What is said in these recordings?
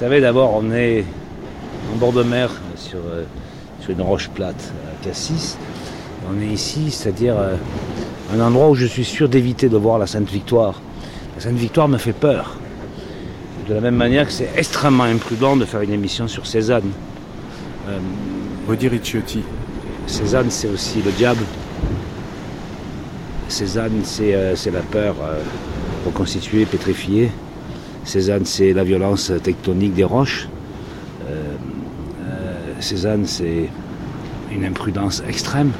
savez, d'abord, on est en bord de mer sur, euh, sur une roche plate à Cassis. On est ici, c'est-à-dire euh, un endroit où je suis sûr d'éviter de voir la Sainte-Victoire. La Sainte-Victoire me fait peur. De la même manière que c'est extrêmement imprudent de faire une émission sur Cézanne. Euh, Ricciotti. Cézanne, c'est aussi le diable. Cézanne, c'est euh, la peur euh, reconstituée, pétrifiée. Cézanne, c'est la violence tectonique des roches. Euh, euh, Cézanne, c'est une imprudence extrême.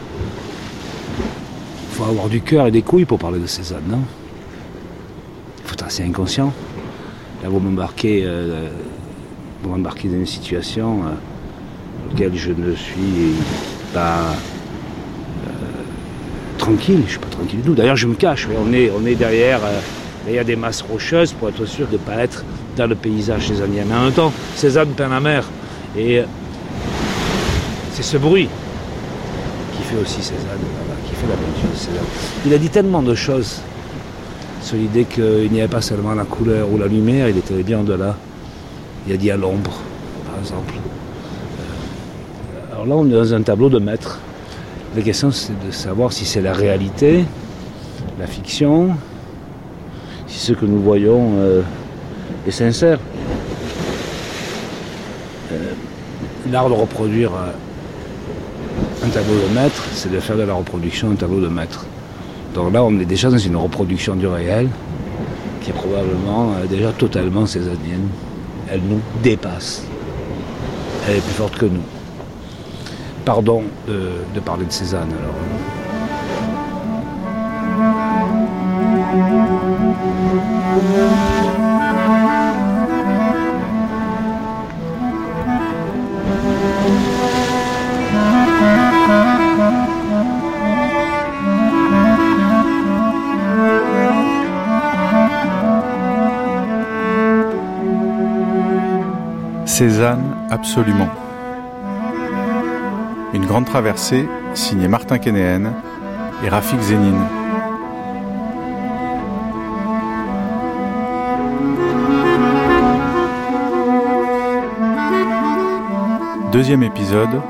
Il faut avoir du cœur et des couilles pour parler de Cézanne, non? Il faut être assez inconscient. Là, vous m'embarquez euh, dans une situation euh, dans laquelle je ne suis pas tranquille. Je ne suis pas tranquille du tout. D'ailleurs, je me cache. mais On est, on est derrière, derrière des masses rocheuses pour être sûr de ne pas être dans le paysage cézannien. Mais en même temps, Cézanne peint la mer. Et euh, c'est ce bruit qui fait aussi Cézanne, qui fait la peinture de Cézanne. Il a dit tellement de choses sur l'idée qu'il n'y avait pas seulement la couleur ou la lumière, il était bien au-delà. Il a dit à l'ombre, par exemple. Euh, Alors là, on est dans un tableau de maître. La question, c'est de savoir si c'est la réalité, la fiction, ce que nous voyons euh, est sincère. Euh, L'art de reproduire euh, un tableau de maître, c'est de faire de la reproduction un tableau de maître. Donc là, on est déjà dans une reproduction du réel qui est probablement euh, déjà totalement césarienne. Elle nous dépasse. Elle est plus forte que nous. Pardon de, de parler de Cézanne alors. Cézanne, absolument. Une grande traversée signée Martin Kénéen et Rafik Zénine. Deuxième épisode,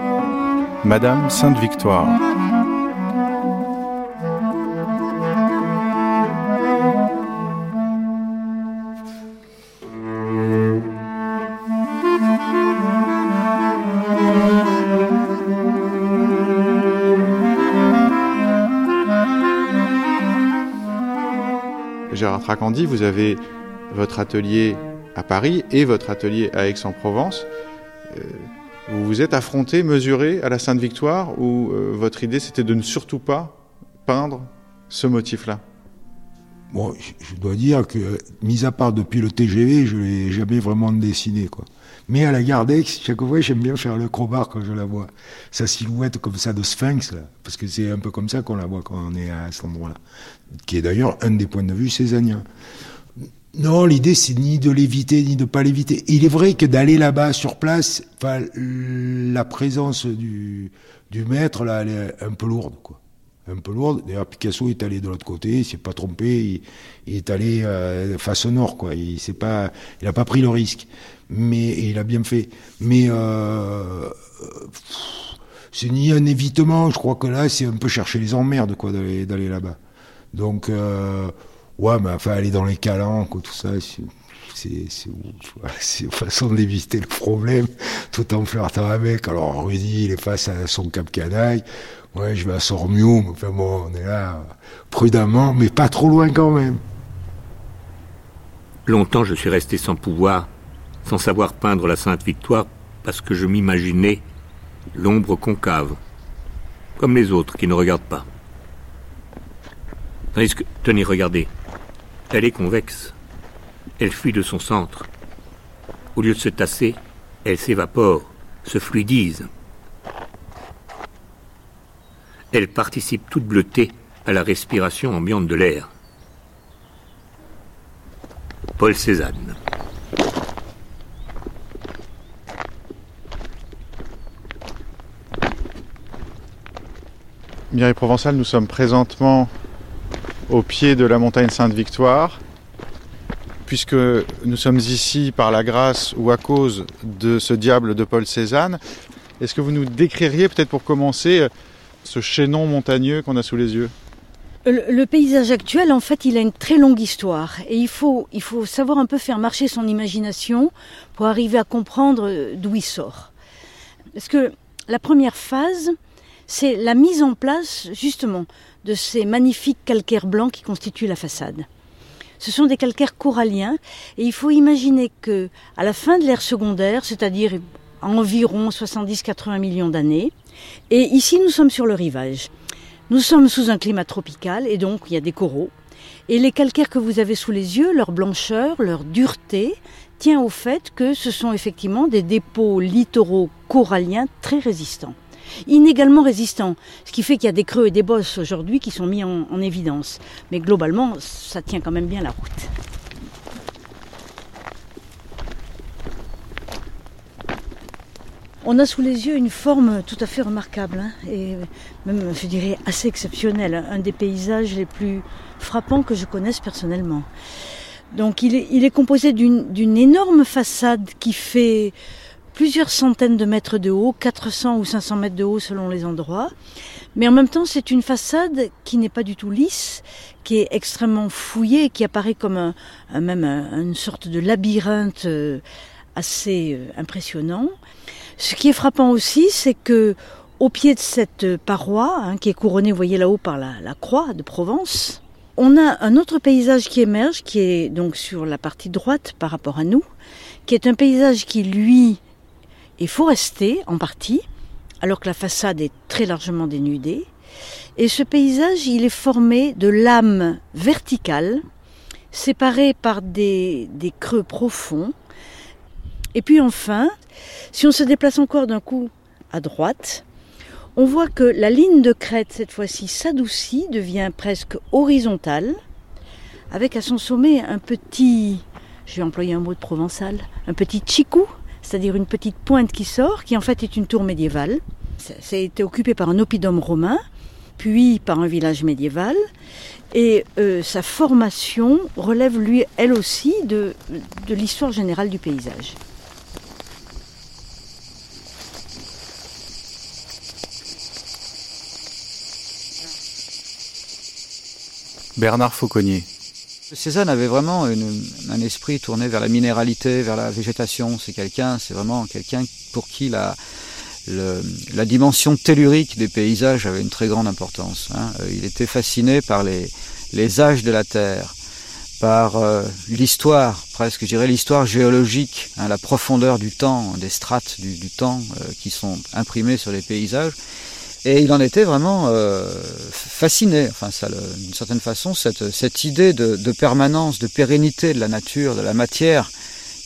Madame Sainte-Victoire. Vous avez votre atelier à Paris et votre atelier à Aix-en-Provence. Euh, vous vous êtes affronté, mesuré à la Sainte-Victoire ou euh, votre idée c'était de ne surtout pas peindre ce motif-là? Bon, je- dois dire que, mis à part depuis le TGV, je l'ai jamais vraiment dessiné, quoi. Mais à la gare chaque fois, j'aime bien faire le crowbar quand je la vois. Sa silhouette comme ça de sphinx, là. Parce que c'est un peu comme ça qu'on la voit quand on est à cet endroit-là. Qui est d'ailleurs un des points de vue cézanniens. Non, l'idée, c'est ni de l'éviter, ni de pas l'éviter. Il est vrai que d'aller là-bas, sur place, la présence du, maître, là, elle est un peu lourde, quoi un peu lourde. D'ailleurs, Picasso est allé de l'autre côté, il s'est pas trompé, il, est allé euh, face au nord, quoi. Il s'est pas, il a pas pris le risque, mais il a bien fait. Mais euh, c'est ni un évitement. Je crois que là, c'est un peu chercher les emmerdes, quoi, d'aller là-bas. Donc, euh, ouais, mais enfin, aller dans les calanques, tout ça, c'est c'est une façon d'éviter le problème tout en flirtant avec. Alors Rudy, il est face à son cap canaille. Ouais, je vais à Sormium. Enfin bon, on est là prudemment, mais pas trop loin quand même. Longtemps, je suis resté sans pouvoir, sans savoir peindre la Sainte Victoire, parce que je m'imaginais l'ombre concave, comme les autres qui ne regardent pas. Tandis que, tenez, regardez, elle est convexe. Elle fuit de son centre. Au lieu de se tasser, elle s'évapore, se fluidise. Elle participe toute bleutée à la respiration ambiante de l'air. Paul Cézanne. Mireille Provençal, nous sommes présentement au pied de la montagne Sainte-Victoire, puisque nous sommes ici par la grâce ou à cause de ce diable de Paul Cézanne, est-ce que vous nous décririez peut-être pour commencer ce chaînon montagneux qu'on a sous les yeux? Le, paysage actuel, en fait, il a une très longue histoire. Et il faut, il faut savoir un peu faire marcher son imagination pour arriver à comprendre d'où il sort. Parce que la première phase, c'est la mise en place, justement, de ces magnifiques calcaires blancs qui constituent la façade. Ce sont des calcaires coralliens et il faut imaginer que à la fin de l'ère secondaire, c'est-à-dire environ 70-80 millions d'années, et ici nous sommes sur le rivage. Nous sommes sous un climat tropical et donc il y a des coraux. Et les calcaires que vous avez sous les yeux, leur blancheur, leur dureté, tient au fait que ce sont effectivement des dépôts littoraux coralliens très résistants inégalement résistants, ce qui fait qu'il y a des creux et des bosses aujourd'hui qui sont mis en, évidence. Mais globalement, ça tient quand même bien la route. On a sous les yeux une forme tout à fait remarquable hein, et même, je dirais, assez exceptionnelle. Un des paysages les plus frappants que je connaisse personnellement. Donc il est composé d'une énorme façade qui fait plusieurs centaines de mètres de haut, 400 ou 500 mètres de haut selon les endroits. Mais en même temps, c'est une façade qui n'est pas du tout lisse, qui est extrêmement fouillée, qui apparaît comme même une sorte de labyrinthe euh, assez euh, impressionnant. Ce qui est frappant aussi, c'est que au pied de cette paroi, hein, qui est couronnée, vous voyez là-haut, par la, la croix de Provence, on a un autre paysage qui émerge, qui est donc sur la partie droite par rapport à nous, qui est un paysage qui, lui, est foresté en partie, alors que la façade est très largement dénudée. Et ce paysage, il est formé de lames verticales, séparées par des, des creux profonds. Et puis enfin, si on se déplace encore d'un coup à droite, on voit que la ligne de crête, cette fois-ci, s'adoucit, devient presque horizontale, avec à son sommet un petit, je vais employer un mot de provençal, un petit chicou, c'est-à-dire une petite pointe qui sort, qui en fait est une tour médiévale. Ça, a été occupé par un oppidum romain, puis par un village médiéval. Et euh, sa formation relève, lui, elle aussi, de, de l'histoire générale du paysage. Bernard Fauconnier. Cézanne avait vraiment un esprit tourné vers la minéralité, vers la végétation. C'est quelqu'un, c'est vraiment quelqu'un pour qui la, dimension tellurique des paysages avait une très grande importance. Hein. Euh, il était fasciné par les, les âges de la Terre, par euh, l'histoire, presque, je dirais l'histoire géologique, hein, la profondeur du temps, des strates du, temps euh, qui sont imprimées sur les paysages. Et il en était vraiment euh, fasciné, enfin, ça, d'une certaine façon, cette, cette idée de, de, permanence, de pérennité de la nature, de la matière,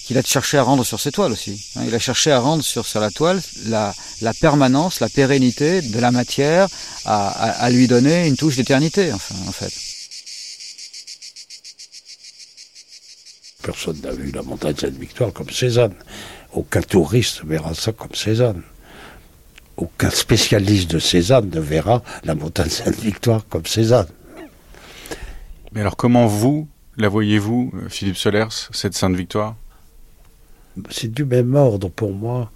qu'il a cherché à rendre sur ses toiles aussi. Hein. Il a cherché à rendre sur, sur la toile la, la permanence, la pérennité de la matière, à, à, à lui donner une touche d'éternité, enfin, en fait. Personne n'a vu la montagne Sainte-Victoire comme Cézanne. Aucun touriste verra ça comme Cézanne aucun spécialiste de Cézanne ne verra la montagne Sainte-Victoire comme Cézanne. Mais alors comment vous la voyez-vous, Philippe Solers, cette Sainte-Victoire? C'est du même ordre pour moi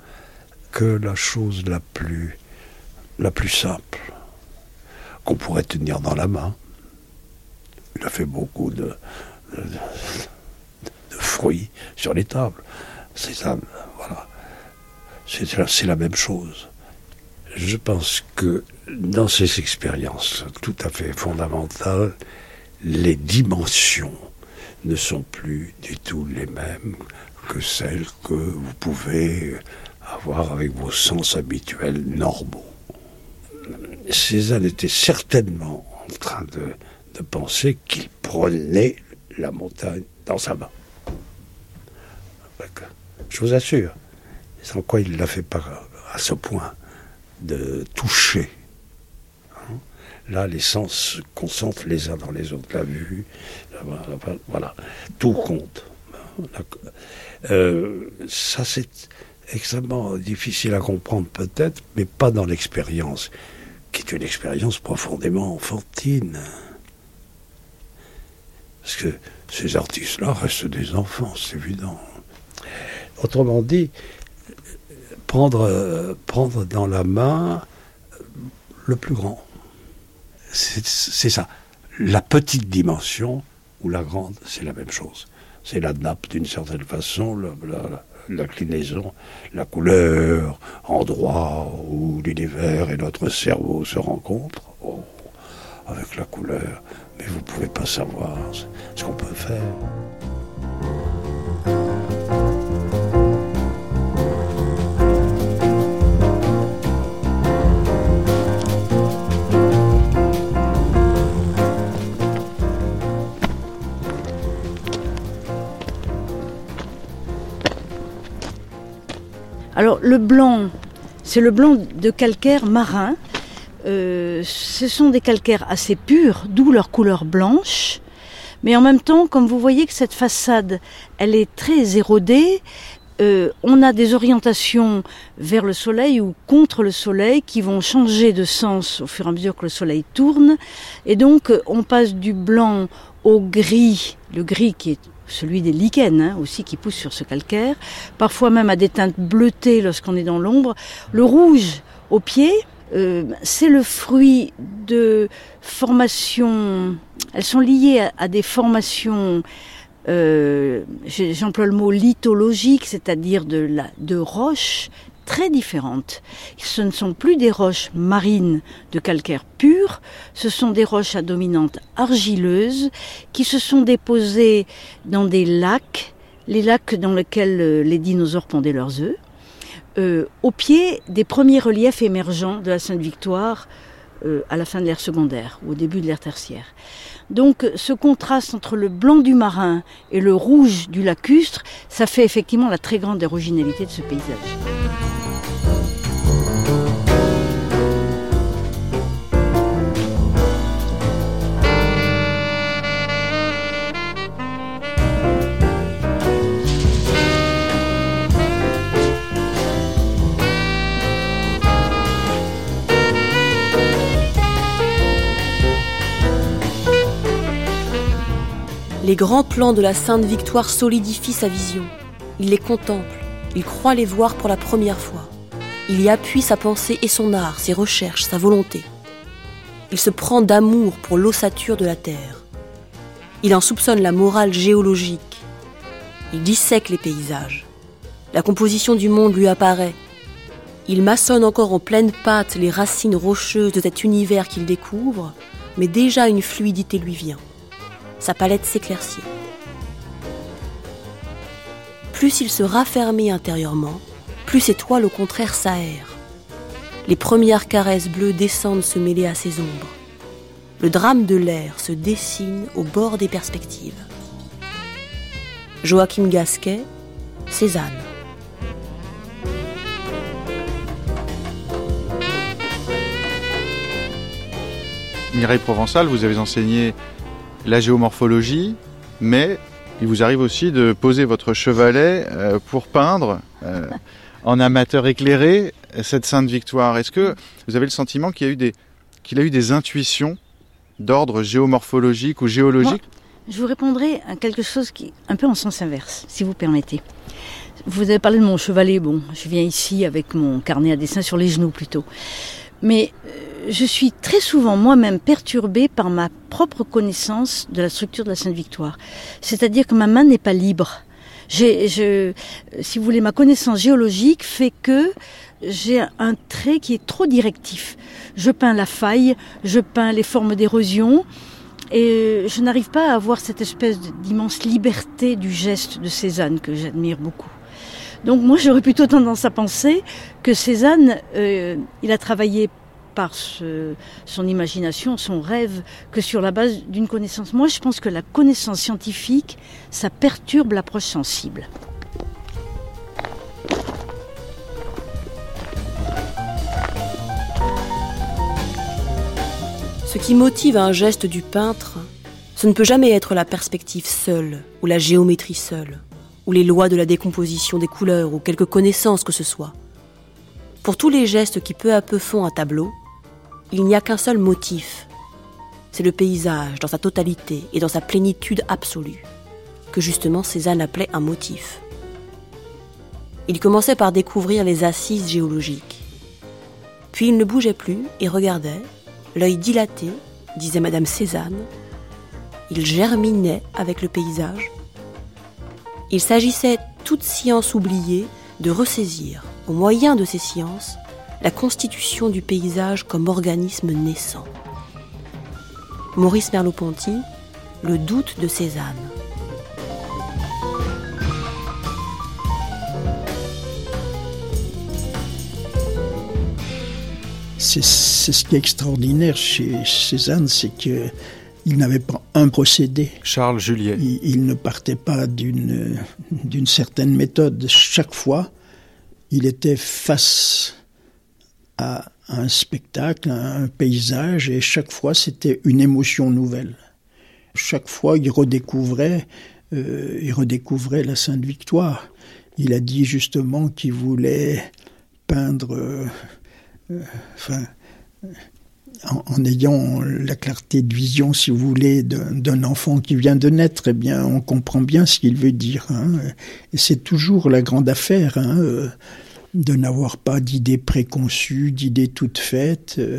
que la chose la plus, la plus simple qu'on pourrait tenir dans la main. Il a fait beaucoup de, de, de fruits sur les tables. Cézanne, voilà. C'est la même chose je pense que dans ces expériences tout à fait fondamentales, les dimensions ne sont plus du tout les mêmes que celles que vous pouvez avoir avec vos sens habituels normaux. Cézanne était certainement en train de, penser qu'il prenait la montagne dans sa main. Je vous assure, sans quoi il ne l'a fait pas à ce point de toucher. Là, les sens se concentrent les uns dans les autres. La vue, voilà, tout compte. Euh, ça, c'est extrêmement difficile à comprendre peut-être, mais pas dans l'expérience, qui est une expérience profondément enfantine. Parce que ces artistes-là restent des enfants, c'est évident. Autrement dit, prendre, euh, prendre dans la main le plus grand. C'est ça. La petite dimension ou la grande, c'est la même chose. C'est la nappe d'une certaine façon, l'inclinaison, la, couleur, endroit où l'univers et notre cerveau se rencontrent. Oh, avec la couleur. Mais vous ne pouvez pas savoir ce qu'on peut faire. Le blanc, c'est le blanc de calcaire marin. Euh, ce sont des calcaires assez purs, d'où leur couleur blanche. Mais en même temps, comme vous voyez que cette façade, elle est très érodée, euh, on a des orientations vers le soleil ou contre le soleil qui vont changer de sens au fur et à mesure que le soleil tourne. Et donc, on passe du blanc au gris, le gris qui est celui des lichens hein, aussi qui poussent sur ce calcaire, parfois même à des teintes bleutées lorsqu'on est dans l'ombre. Le rouge au pied, euh, c'est le fruit de formations, elles sont liées à, des formations, euh, j'emploie le mot lithologique, c'est-à-dire de, de roches très différentes. Ce ne sont plus des roches marines de calcaire pur, ce sont des roches à dominante argileuse qui se sont déposées dans des lacs, les lacs dans lesquels euh, les dinosaures pondaient leurs œufs, euh, au pied des premiers reliefs émergents de la Sainte-Victoire euh, à la fin de l'ère secondaire ou au début de l'ère tertiaire. Donc ce contraste entre le blanc du marin et le rouge du lacustre, ça fait effectivement la très grande originalité de ce paysage. Les grands plans de la Sainte Victoire solidifient sa vision. Il les contemple, il croit les voir pour la première fois. Il y appuie sa pensée et son art, ses recherches, sa volonté. Il se prend d'amour pour l'ossature de la terre. Il en soupçonne la morale géologique. Il dissèque les paysages. La composition du monde lui apparaît. Il maçonne encore en pleine pâte les racines rocheuses de cet univers qu'il découvre, mais déjà une fluidité lui vient sa palette s'éclaircit. Plus il se raffermit intérieurement, plus ses toiles au contraire s'aèrent. Les premières caresses bleues descendent se mêler à ses ombres. Le drame de l'air se dessine au bord des perspectives. Joachim Gasquet, Cézanne. Mireille Provençal, vous avez enseigné la géomorphologie, mais il vous arrive aussi de poser votre chevalet euh, pour peindre euh, en amateur éclairé cette Sainte Victoire. Est-ce que vous avez le sentiment qu'il a eu des, intuitions d'ordre géomorphologique ou géologique? Je vous répondrai à quelque chose qui un peu en sens inverse, si vous permettez. Vous avez parlé de mon chevalet, bon, je viens ici avec mon carnet à dessin sur les genoux plutôt. Mais euh, je suis très souvent moi-même perturbée par ma propre connaissance de la structure de la Sainte Victoire. C'est-à-dire que ma main n'est pas libre. Si vous voulez, ma connaissance géologique fait que j'ai un trait qui est trop directif. Je peins la faille, je peins les formes d'érosion, et je n'arrive pas à avoir cette espèce d'immense liberté du geste de Cézanne que j'admire beaucoup. Donc moi j'aurais plutôt tendance à penser que Cézanne, euh, il a travaillé par son imagination, son rêve, que sur la base d'une connaissance. Moi, je pense que la connaissance scientifique, ça perturbe l'approche sensible. Ce qui motive un geste du peintre, ce ne peut jamais être la perspective seule, ou la géométrie seule, ou les lois de la décomposition des couleurs, ou quelque connaissance que ce soit. Pour tous les gestes qui peu à peu font un tableau, il n'y a qu'un seul motif. c'est le paysage dans sa totalité et dans sa plénitude absolue, que justement Cézanne appelait un motif. Il commençait par découvrir les assises géologiques. Puis il ne bougeait plus et regardait, l'œil dilaté, disait Madame Cézanne. Il germinait avec le paysage. Il s'agissait, toute science oubliée, de ressaisir, au moyen de ces sciences, la constitution du paysage comme organisme naissant. Maurice Merleau-Ponty, Le doute de Cézanne. C'est ce qui est extraordinaire chez Cézanne, c'est que il n'avait pas un procédé. Charles Juliet. Il, il ne partait pas d'une d'une certaine méthode. Chaque fois, il était face à un spectacle, à un paysage, et chaque fois c'était une émotion nouvelle. Chaque fois, il redécouvrait, euh, il redécouvrait la Sainte Victoire. Il a dit justement qu'il voulait peindre, euh, euh, enfin, en, ayant la clarté de vision, si vous voulez, d'un enfant qui vient de naître, eh bien, on comprend bien ce qu'il veut dire. Hein. C'est toujours la grande affaire. Hein de n'avoir pas d'idées préconçues, d'idées toutes faites, euh,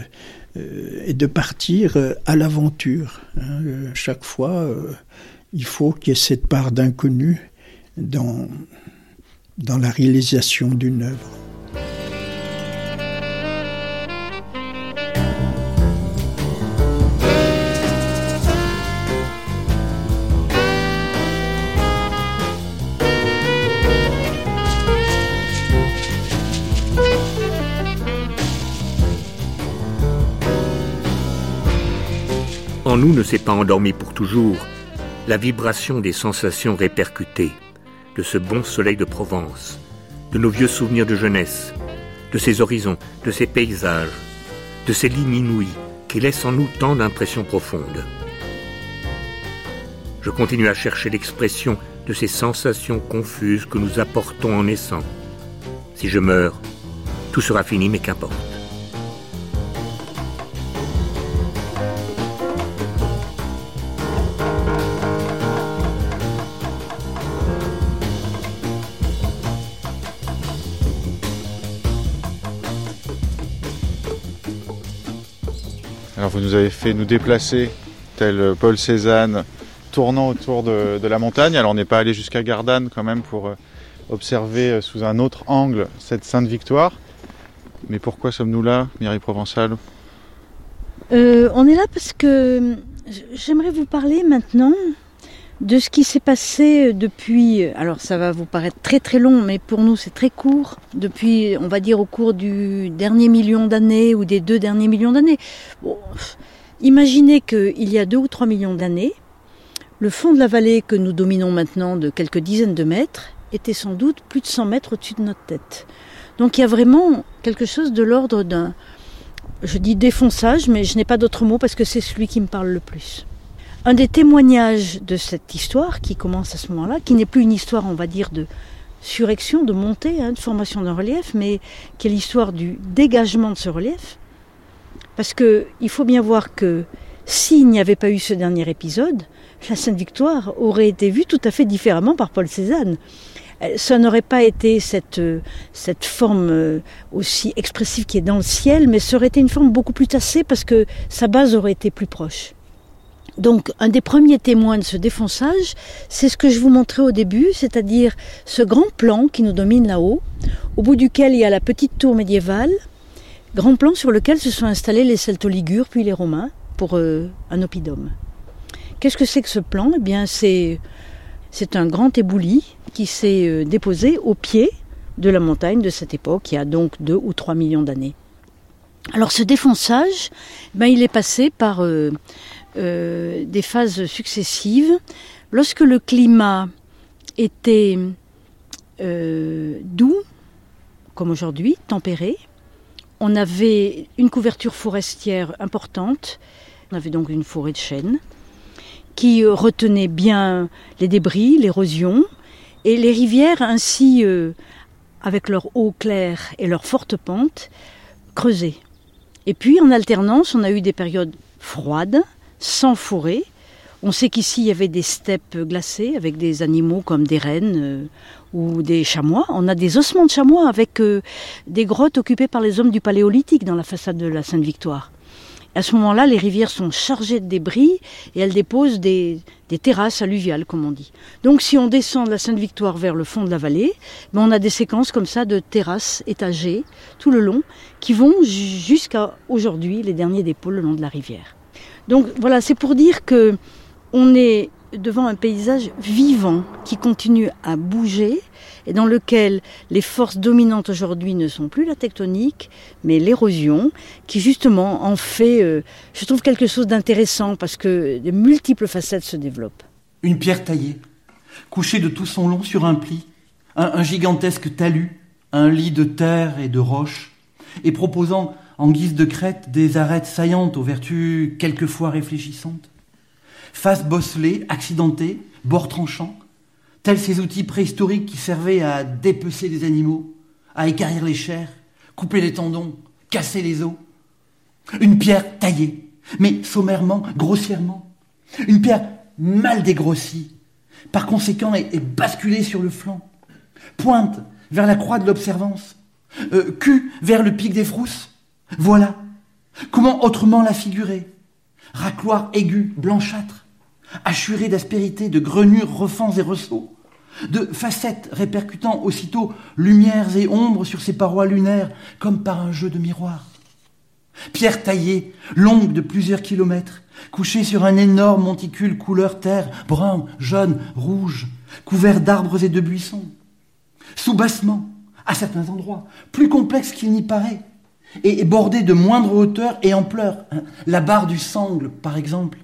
euh, et de partir euh, à l'aventure. Hein. Chaque fois, il faut qu'il y ait cette part d'inconnu dans, dans la réalisation d'une œuvre. Nous ne s'est pas endormi pour toujours la vibration des sensations répercutées, de ce bon soleil de Provence, de nos vieux souvenirs de jeunesse, de ces horizons, de ces paysages, de ces lignes inouïes qui laissent en nous tant d'impressions profondes. Je continue à chercher l'expression de ces sensations confuses que nous apportons en naissant. Si je meurs, tout sera fini, mais qu'importe. Nous avez fait nous déplacer, tel Paul Cézanne, tournant autour de, de la montagne. Alors on n'est pas allé jusqu'à Gardanne quand même pour euh, observer euh, sous un autre angle cette Sainte Victoire. Mais pourquoi sommes-nous là, Mireille Provençal euh, On est là parce que j'aimerais vous parler maintenant de ce qui s'est passé depuis, alors ça va vous paraître très très long, mais pour nous c'est très court, depuis, on va dire, au cours du dernier million d'années ou des deux derniers millions d'années. Bon, imaginez qu'il y a deux ou trois millions d'années, le fond de la vallée que nous dominons maintenant de quelques dizaines de mètres était sans doute plus de 100 mètres au-dessus de notre tête. Donc il y a vraiment quelque chose de l'ordre d'un, je dis défonçage, mais je n'ai pas d'autre mot parce que c'est celui qui me parle le plus. Un des témoignages de cette histoire qui commence à ce moment-là, qui n'est plus une histoire, on va dire, de surection, de montée, hein, de formation d'un relief, mais qui est l'histoire du dégagement de ce relief. Parce que il faut bien voir que s'il n'y avait pas eu ce dernier épisode, la Sainte Victoire aurait été vue tout à fait différemment par Paul Cézanne. Ça n'aurait pas été cette, cette forme aussi expressive qui est dans le ciel, mais ça aurait été une forme beaucoup plus tassée parce que sa base aurait été plus proche. Donc un des premiers témoins de ce défonçage, c'est ce que je vous montrais au début, c'est-à-dire ce grand plan qui nous domine là-haut, au bout duquel il y a la petite tour médiévale, grand plan sur lequel se sont installés les Celto-Ligures puis les Romains pour euh, un oppidum. Qu'est-ce que c'est que ce plan? Eh bien c'est un grand éboulis qui s'est euh, déposé au pied de la montagne de cette époque, il y a donc deux ou trois millions d'années. Alors ce défonçage, ben, il est passé par euh, euh, des phases successives. Lorsque le climat était euh, doux, comme aujourd'hui, tempéré, on avait une couverture forestière importante, on avait donc une forêt de chênes qui retenait bien les débris, l'érosion, et les rivières ainsi, euh, avec leur eau claire et leur forte pente, creusaient. Et puis en alternance, on a eu des périodes froides, sans forêt. On sait qu'ici il y avait des steppes glacées avec des animaux comme des rennes euh, ou des chamois. On a des ossements de chamois avec euh, des grottes occupées par les hommes du Paléolithique dans la façade de la Sainte-Victoire. À ce moment-là, les rivières sont chargées de débris et elles déposent des, terrasses alluviales, comme on dit. Donc si on descend de la Sainte-Victoire vers le fond de la vallée, ben, on a des séquences comme ça de terrasses étagées tout le long qui vont jusqu'à aujourd'hui, les derniers dépôts le long de la rivière. Donc voilà, c'est pour dire que on est devant un paysage vivant qui continue à bouger et dans lequel les forces dominantes aujourd'hui ne sont plus la tectonique, mais l'érosion, qui justement en fait, euh, je trouve, quelque chose d'intéressant parce que de multiples facettes se développent. Une pierre taillée, couchée de tout son long sur un pli, un, gigantesque talus, un lit de terre et de roches, et proposant en guise de crête des arêtes saillantes aux vertus quelquefois réfléchissantes. Face bosselée, accidentée, bord tranchant, tels ces outils préhistoriques qui servaient à dépecer des animaux, à écarrir les chairs, couper les tendons, casser les os. Une pierre taillée, mais sommairement, grossièrement. Une pierre mal dégrossie, par conséquent et, basculée sur le flanc. Pointe vers la croix de l'observance, euh, cul vers le pic des frousses. Voilà. Comment autrement la figurer? Racloir aigu, blanchâtre, Assuré d'aspérité, de grenures, refends et ressauts, de facettes répercutant aussitôt lumières et ombres sur ses parois lunaires, comme par un jeu de miroir. Pierre taillée, longue de plusieurs kilomètres, couchée sur un énorme monticule couleur terre, brun, jaune, rouge, couvert d'arbres et de buissons. Sous-bassement, à certains endroits, plus complexe qu'il n'y paraît, et bordé de moindre hauteur et ampleur. La barre du sangle, par exemple,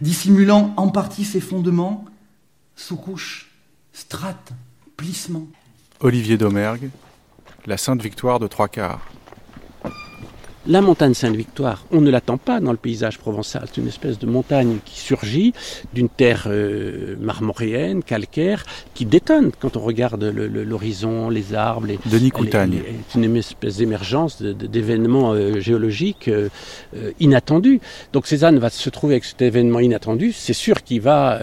dissimulant en partie ses fondements, sous-couche, strates, plissements. Olivier Domergue, La Sainte Victoire de trois quarts. La montagne Sainte-Victoire, on ne l'attend pas dans le paysage provençal. C'est une espèce de montagne qui surgit d'une terre euh, marmoréenne, calcaire, qui détonne quand on regarde l'horizon, les arbres. Les, Denis Coutagne. C'est une espèce d'émergence d'événements euh, géologiques euh, inattendus. Donc Cézanne va se trouver avec cet événement inattendu. C'est sûr qu'il va,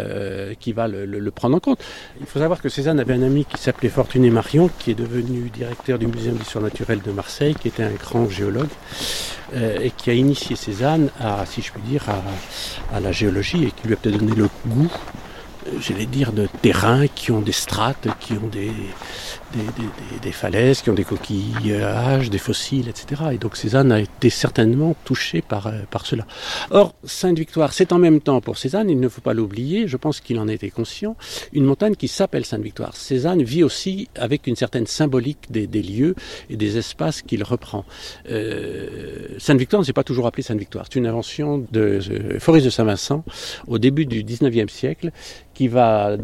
qu'il va le, le, prendre en compte. Il faut savoir que Cézanne avait un ami qui s'appelait Fortuné Marion, qui est devenu directeur du Muséum d'histoire naturelle de Marseille, qui était un grand géologue. Euh, et qui a initié Cézanne à, si je puis dire, à, la géologie et qui lui a peut-être donné le goût, euh, j'allais dire, de terrains qui ont des strates, qui ont des, des, falaises, qui ont des coquillages, des fossiles, etc. Et donc Cézanne a été certainement touché par, euh, par cela. Or, Sainte-Victoire, c'est en même temps pour Cézanne, il ne faut pas l'oublier, je pense qu'il en était conscient, une montagne qui s'appelle Sainte-Victoire. Cézanne vit aussi avec une certaine symbolique des, lieux et des espaces qu'il reprend. Euh, Sainte-Victoire ne s'est pas toujours appelée Sainte-Victoire. C'est une invention de euh, de Saint-Vincent au début du 19e siècle qui va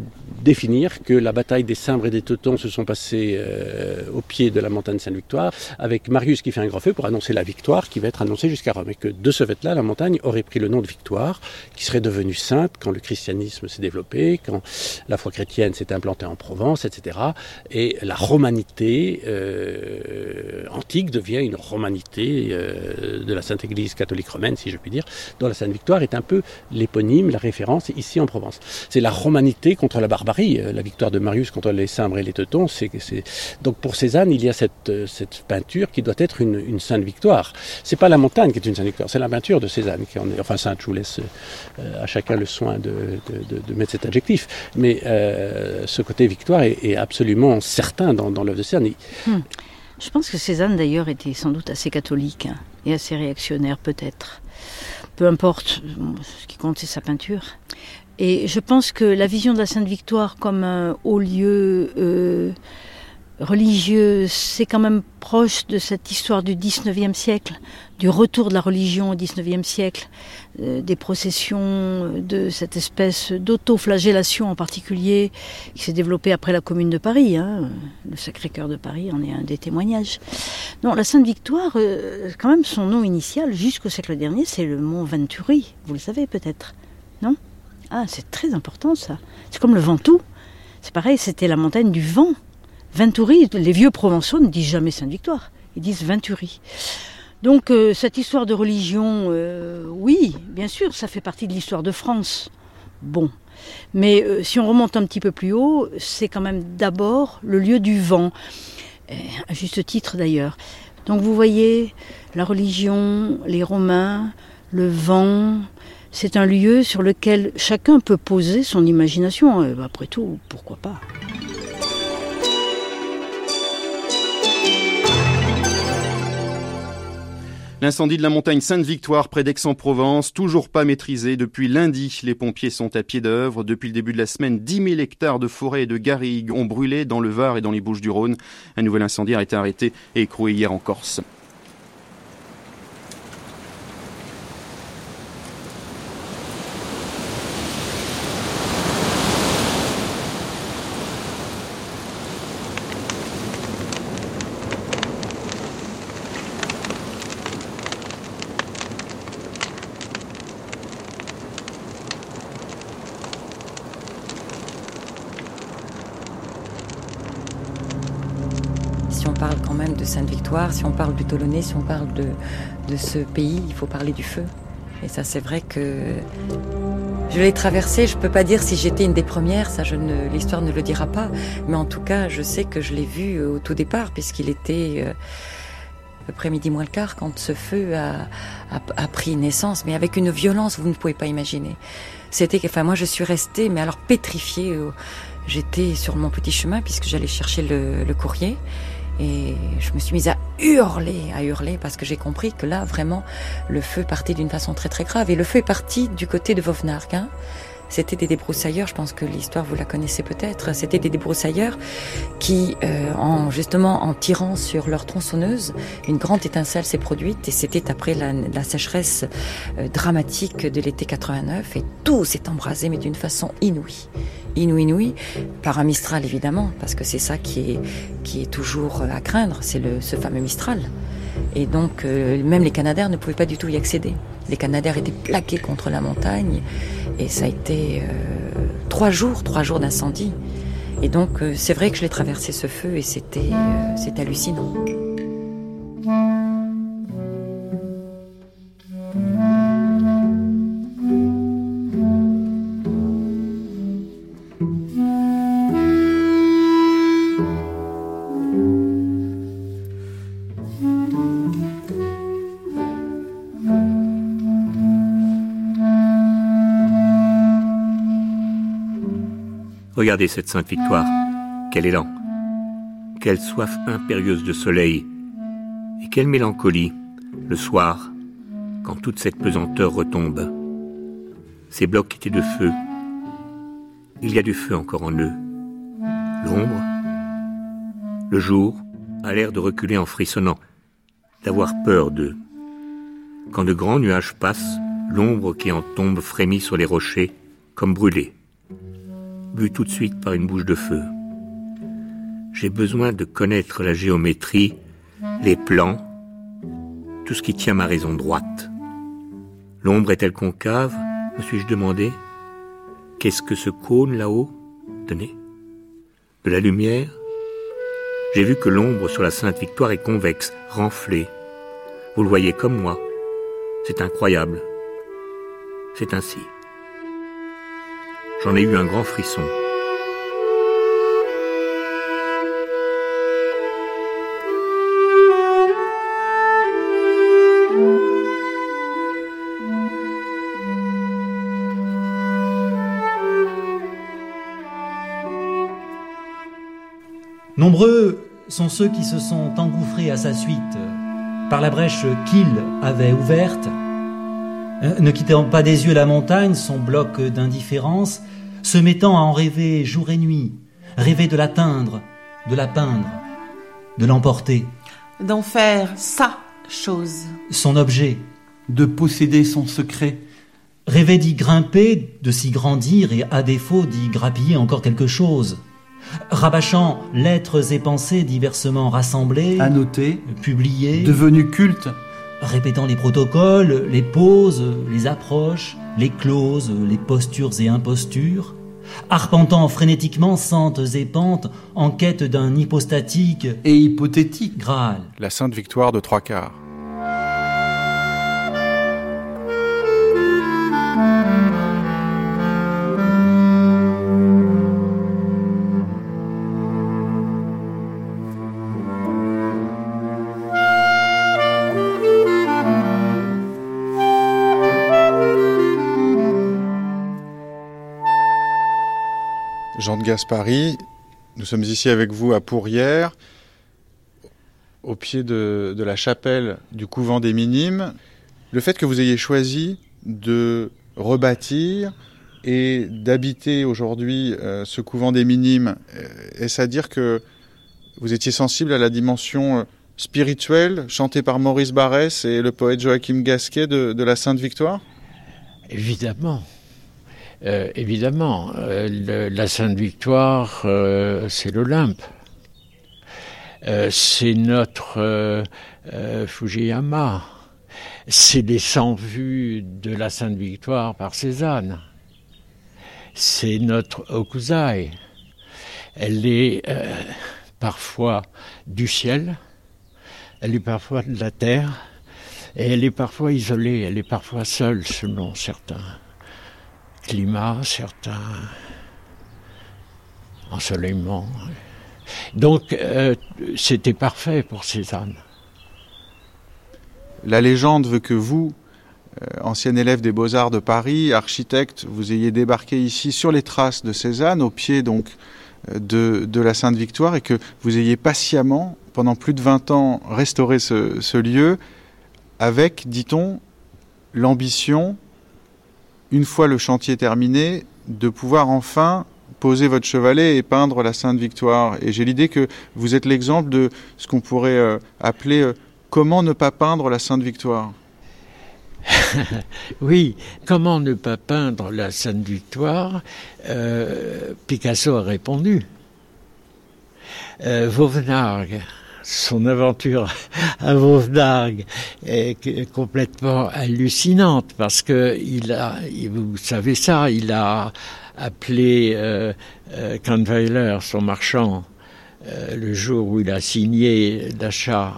définir que la bataille des Cimbres et des Teutons se sont passées euh, au pied de la montagne Sainte-Victoire, avec Marius qui fait un grand feu pour annoncer la victoire qui va être annoncée jusqu'à Rome. Et que de ce fait-là, la montagne aurait pris le nom de Victoire, qui serait devenue sainte quand le christianisme s'est développé, quand la foi chrétienne s'est implantée en Provence, etc. Et la romanité euh, antique devient une romanité euh, de la Sainte Église catholique romaine, si je puis dire, dont la Sainte-Victoire est un peu l'éponyme, la référence ici en Provence. C'est la romanité contre la barbarie. La victoire de Marius contre les Cimbres et les Teutons, donc pour Cézanne, il y a cette, euh, peinture qui doit être une, sainte victoire. C'est pas la montagne qui est une sainte victoire, c'est la peinture de Cézanne qui. Enfin, sainte, je vous laisse euh, à chacun le soin de, mettre cet adjectif. Mais ce côté victoire est, absolument certain dans, l'œuvre de Cézanne. Hmm. Je pense que Cézanne d'ailleurs était sans doute assez catholique hein, et assez réactionnaire peut-être. Peu importe, ce qui compte c'est sa peinture. Et je pense que la vision de la Sainte Victoire comme un haut lieu euh, religieux, c'est quand même proche de cette histoire du 19e siècle, du retour de la religion au 19e siècle, euh, des processions, de cette espèce d'autoflagellation en particulier qui s'est développée après la Commune de Paris. Hein. Le Sacré-Cœur de Paris en est un des témoignages. Non, la Sainte Victoire, euh, quand même son nom initial jusqu'au siècle dernier, c'est le mont Venturi. Vous le savez peut-être, non? Ah, c'est très important ça. C'est comme le Ventoux. C'est pareil, c'était la montagne du vent. Venturi, les vieux provençaux ne disent jamais Sainte-Victoire, ils disent Venturi. Donc euh, cette histoire de religion, euh, oui, bien sûr, ça fait partie de l'histoire de France. Bon. Mais euh, si on remonte un petit peu plus haut, c'est quand même d'abord le lieu du vent. à juste titre d'ailleurs. Donc vous voyez, la religion, les Romains, le vent, c'est un lieu sur lequel chacun peut poser son imagination. Après tout, pourquoi pas? L'incendie de la montagne Sainte-Victoire près d'Aix-en-Provence, toujours pas maîtrisé. Depuis lundi, les pompiers sont à pied d'œuvre. Depuis le début de la semaine, 10 000 hectares de forêt et de garrigues ont brûlé dans le Var et dans les Bouches-du-Rhône. Un nouvel incendie a été arrêté et écroué hier en Corse. Si on parle du Tolonais, si on parle de, ce pays, il faut parler du feu. Et ça, c'est vrai que je l'ai traversé. Je peux pas dire si j'étais une des premières, ça, ne, l'histoire ne le dira pas. Mais en tout cas, je sais que je l'ai vu euh, au tout départ, puisqu'il était euh, à peu près midi moins le quart quand ce feu a, pris naissance, mais avec une violence vous ne pouvez pas imaginer. C'était, enfin, moi, je suis restée, mais alors pétrifiée. J'étais sur mon petit chemin puisque j'allais chercher le courrier. Et je me suis mise à hurler, à hurler, parce que j'ai compris que là, vraiment, le feu partait d'une façon très très grave. Et le feu est parti du côté de Vovnark. Hein. C'était des débroussailleurs, je pense que l'histoire vous la connaissez peut-être, c'était des débroussailleurs qui, euh, en, justement en tirant sur leur tronçonneuse, une grande étincelle s'est produite et c'était après la, la sécheresse euh, dramatique de l'été 89 et tout s'est embrasé mais d'une façon inouïe inouï, inouï, par un Mistral évidemment, parce que c'est ça qui est, qui est toujours à craindre, c'est le, ce fameux Mistral. Et donc, euh, même les Canadaires ne pouvaient pas du tout y accéder. Les Canadaires étaient plaqués contre la montagne, et ça a été euh, trois jours, trois jours d'incendie. Et donc, euh, c'est vrai que je l'ai traversé ce feu, et c'était, hallucinant. Regardez cette sainte victoire. Quel élan. Quelle soif impérieuse de soleil. Et quelle mélancolie, le soir, quand toute cette pesanteur retombe. Ces blocs étaient de feu. Il y a du feu encore en eux. L'ombre, le jour, a l'air de reculer en frissonnant, d'avoir peur d'eux. Quand de grands nuages passent, l'ombre qui en tombe frémit sur les rochers, comme brûlée bu tout de suite par une bouche de feu. J'ai besoin de connaître la géométrie, les plans, tout ce qui tient ma raison droite. L'ombre est-elle concave me suis-je demandé? Qu'est-ce que ce cône là-haut? Tenez. De la lumière? J'ai vu que l'ombre sur la Sainte Victoire est convexe, renflée. Vous le voyez comme moi. C'est incroyable. C'est ainsi. J'en ai eu un grand frisson. Nombreux sont ceux qui se sont engouffrés à sa suite par la brèche qu'il avait ouverte, euh, ne quittant pas des yeux la montagne, son bloc d'indifférence, se mettant à en rêver jour et nuit, rêver de l'atteindre, de la peindre, de l'emporter. D'en faire sa chose. Son objet. De posséder son secret. Rêver d'y grimper, de s'y grandir et à défaut d'y grappiller encore quelque chose. Rabâchant lettres et pensées diversement rassemblées, annotées, publiées, devenues cultes, répétant les protocoles, les pauses, les approches, les clauses, les postures et impostures, arpentant frénétiquement centes et pentes en quête d'un hypostatique et hypothétique Graal. La sainte victoire de trois quarts. Gaspari, nous sommes ici avec vous à Pourrières, au pied de, la chapelle du couvent des Minimes. Le fait que vous ayez choisi de rebâtir et d'habiter aujourd'hui euh, ce couvent des Minimes, euh, est-ce à dire que vous étiez sensible à la dimension euh, spirituelle chantée par Maurice Barrès et le poète Joachim Gasquet de la Sainte Victoire? Évidemment. Euh, évidemment, euh, la Sainte Victoire, euh, c'est l'Olympe. c'est notre Fujiyama. C'est les 100 vues de la Sainte Victoire par Cézanne. C'est notre Okuzai. Elle est parfois du ciel, elle est parfois de la terre, et elle est parfois isolée, elle est parfois seule selon certains climats, certains ensoleillements. Donc euh, c'était parfait pour Cézanne. La légende veut que vous, euh, ancien élève des Beaux-Arts de Paris, architecte, vous ayez débarqué ici sur les traces de Cézanne, au pied donc euh, de, la Sainte Victoire, et que vous ayez patiemment, pendant plus de 20 ans, restauré ce lieu, avec, dit-on, l'ambition, une fois le chantier terminé, de pouvoir enfin poser votre chevalet et peindre la Sainte Victoire. Et j'ai l'idée que vous êtes l'exemple de ce qu'on pourrait euh, appeler euh, comment ne pas peindre la Sainte Victoire. oui, comment ne pas peindre la Sainte Victoire euh, Picasso a répondu. Vauvenargues son aventure à Vauvenargues est complètement hallucinante parce que il a, vous savez ça, il a appelé euh, euh, Kahnweiler, son marchand, euh, le jour où il a signé l'achat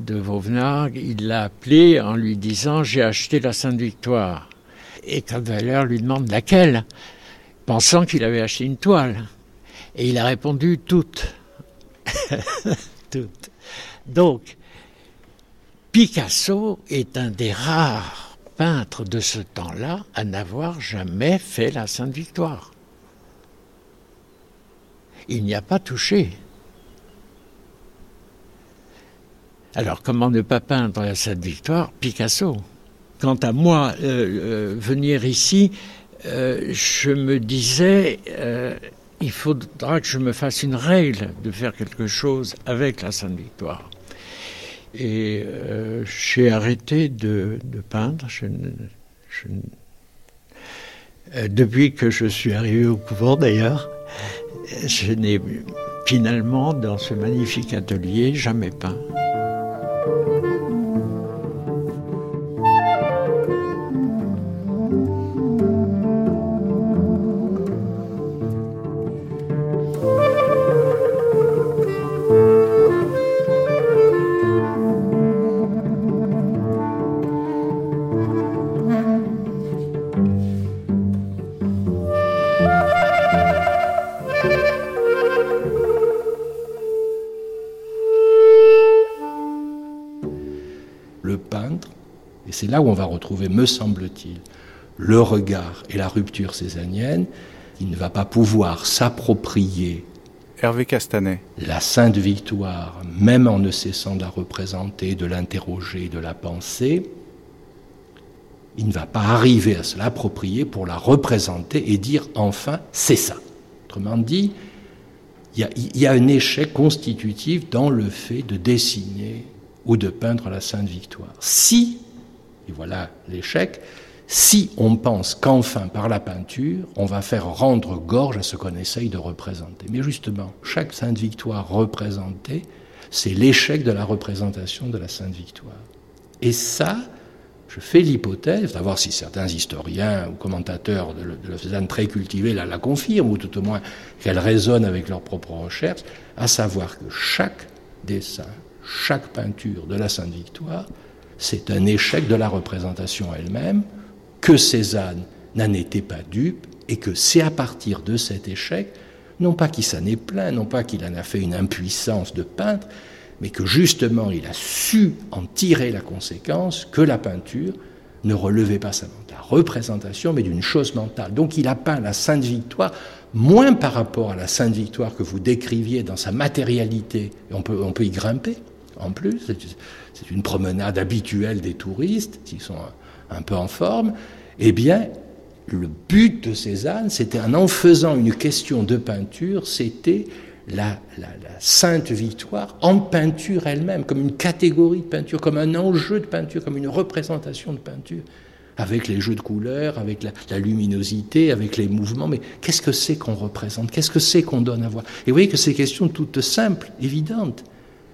de Vauvenargues, il l'a appelé en lui disant j'ai acheté la Sainte Victoire. Et Kahnweiler lui demande laquelle, pensant qu'il avait acheté une toile. Et il a répondu toute. toutes. Donc, Picasso est un des rares peintres de ce temps-là à n'avoir jamais fait la Sainte Victoire. Il n'y a pas touché. Alors comment ne pas peindre la Sainte Victoire? Picasso. Quant à moi, euh, euh, venir ici, euh, je me disais, il faudra que je me fasse une règle de faire quelque chose avec la Sainte Victoire. Et euh, j'ai arrêté de, peindre. Euh, depuis que je suis arrivé au couvent, d'ailleurs, je n'ai finalement, dans ce magnifique atelier, jamais peint. C'est là où on va retrouver, me semble-t-il, le regard et la rupture césanienne. Il ne va pas pouvoir s'approprier Hervé Castanet. La Sainte Victoire, même en ne cessant de la représenter, de l'interroger, de la penser, il ne va pas arriver à se l'approprier pour la représenter et dire enfin c'est ça. Autrement dit, il y, y, a, un échec constitutif dans le fait de dessiner ou de peindre la Sainte Victoire. Si et voilà l'échec, si on pense qu'enfin par la peinture, on va faire rendre gorge à ce qu'on essaye de représenter. Mais justement, chaque Sainte Victoire représentée, c'est l'échec de la représentation de la Sainte Victoire. Et ça, je fais l'hypothèse, d'avoir si certains historiens ou commentateurs de Lausanne très cultivés la, la confirment, ou tout au moins qu'elle résonne avec leurs propres recherches, à savoir que chaque dessin, chaque peinture de la Sainte Victoire c'est un échec de la représentation elle-même, que Cézanne n'en était pas dupe, et que c'est à partir de cet échec, non pas qu'il s'en est plein, non pas qu'il en a fait une impuissance de peintre, mais que justement il a su en tirer la conséquence que la peinture ne relevait pas seulement de la représentation, mais d'une chose mentale. Donc il a peint la Sainte Victoire moins par rapport à la Sainte Victoire que vous décriviez dans sa matérialité, on peut y grimper en plus, c'est une promenade habituelle des touristes qui sont un peu en forme, eh bien, le but de Cézanne, c'était en faisant une question de peinture, c'était la, la, sainte victoire en peinture elle-même, comme une catégorie de peinture, comme un enjeu de peinture, comme une représentation de peinture, avec les jeux de couleurs, avec la, luminosité, avec les mouvements. Mais qu'est-ce que c'est qu'on représente? Qu'est-ce que c'est qu'on donne à voir? Et vous voyez que ces questions toutes simples, évidentes,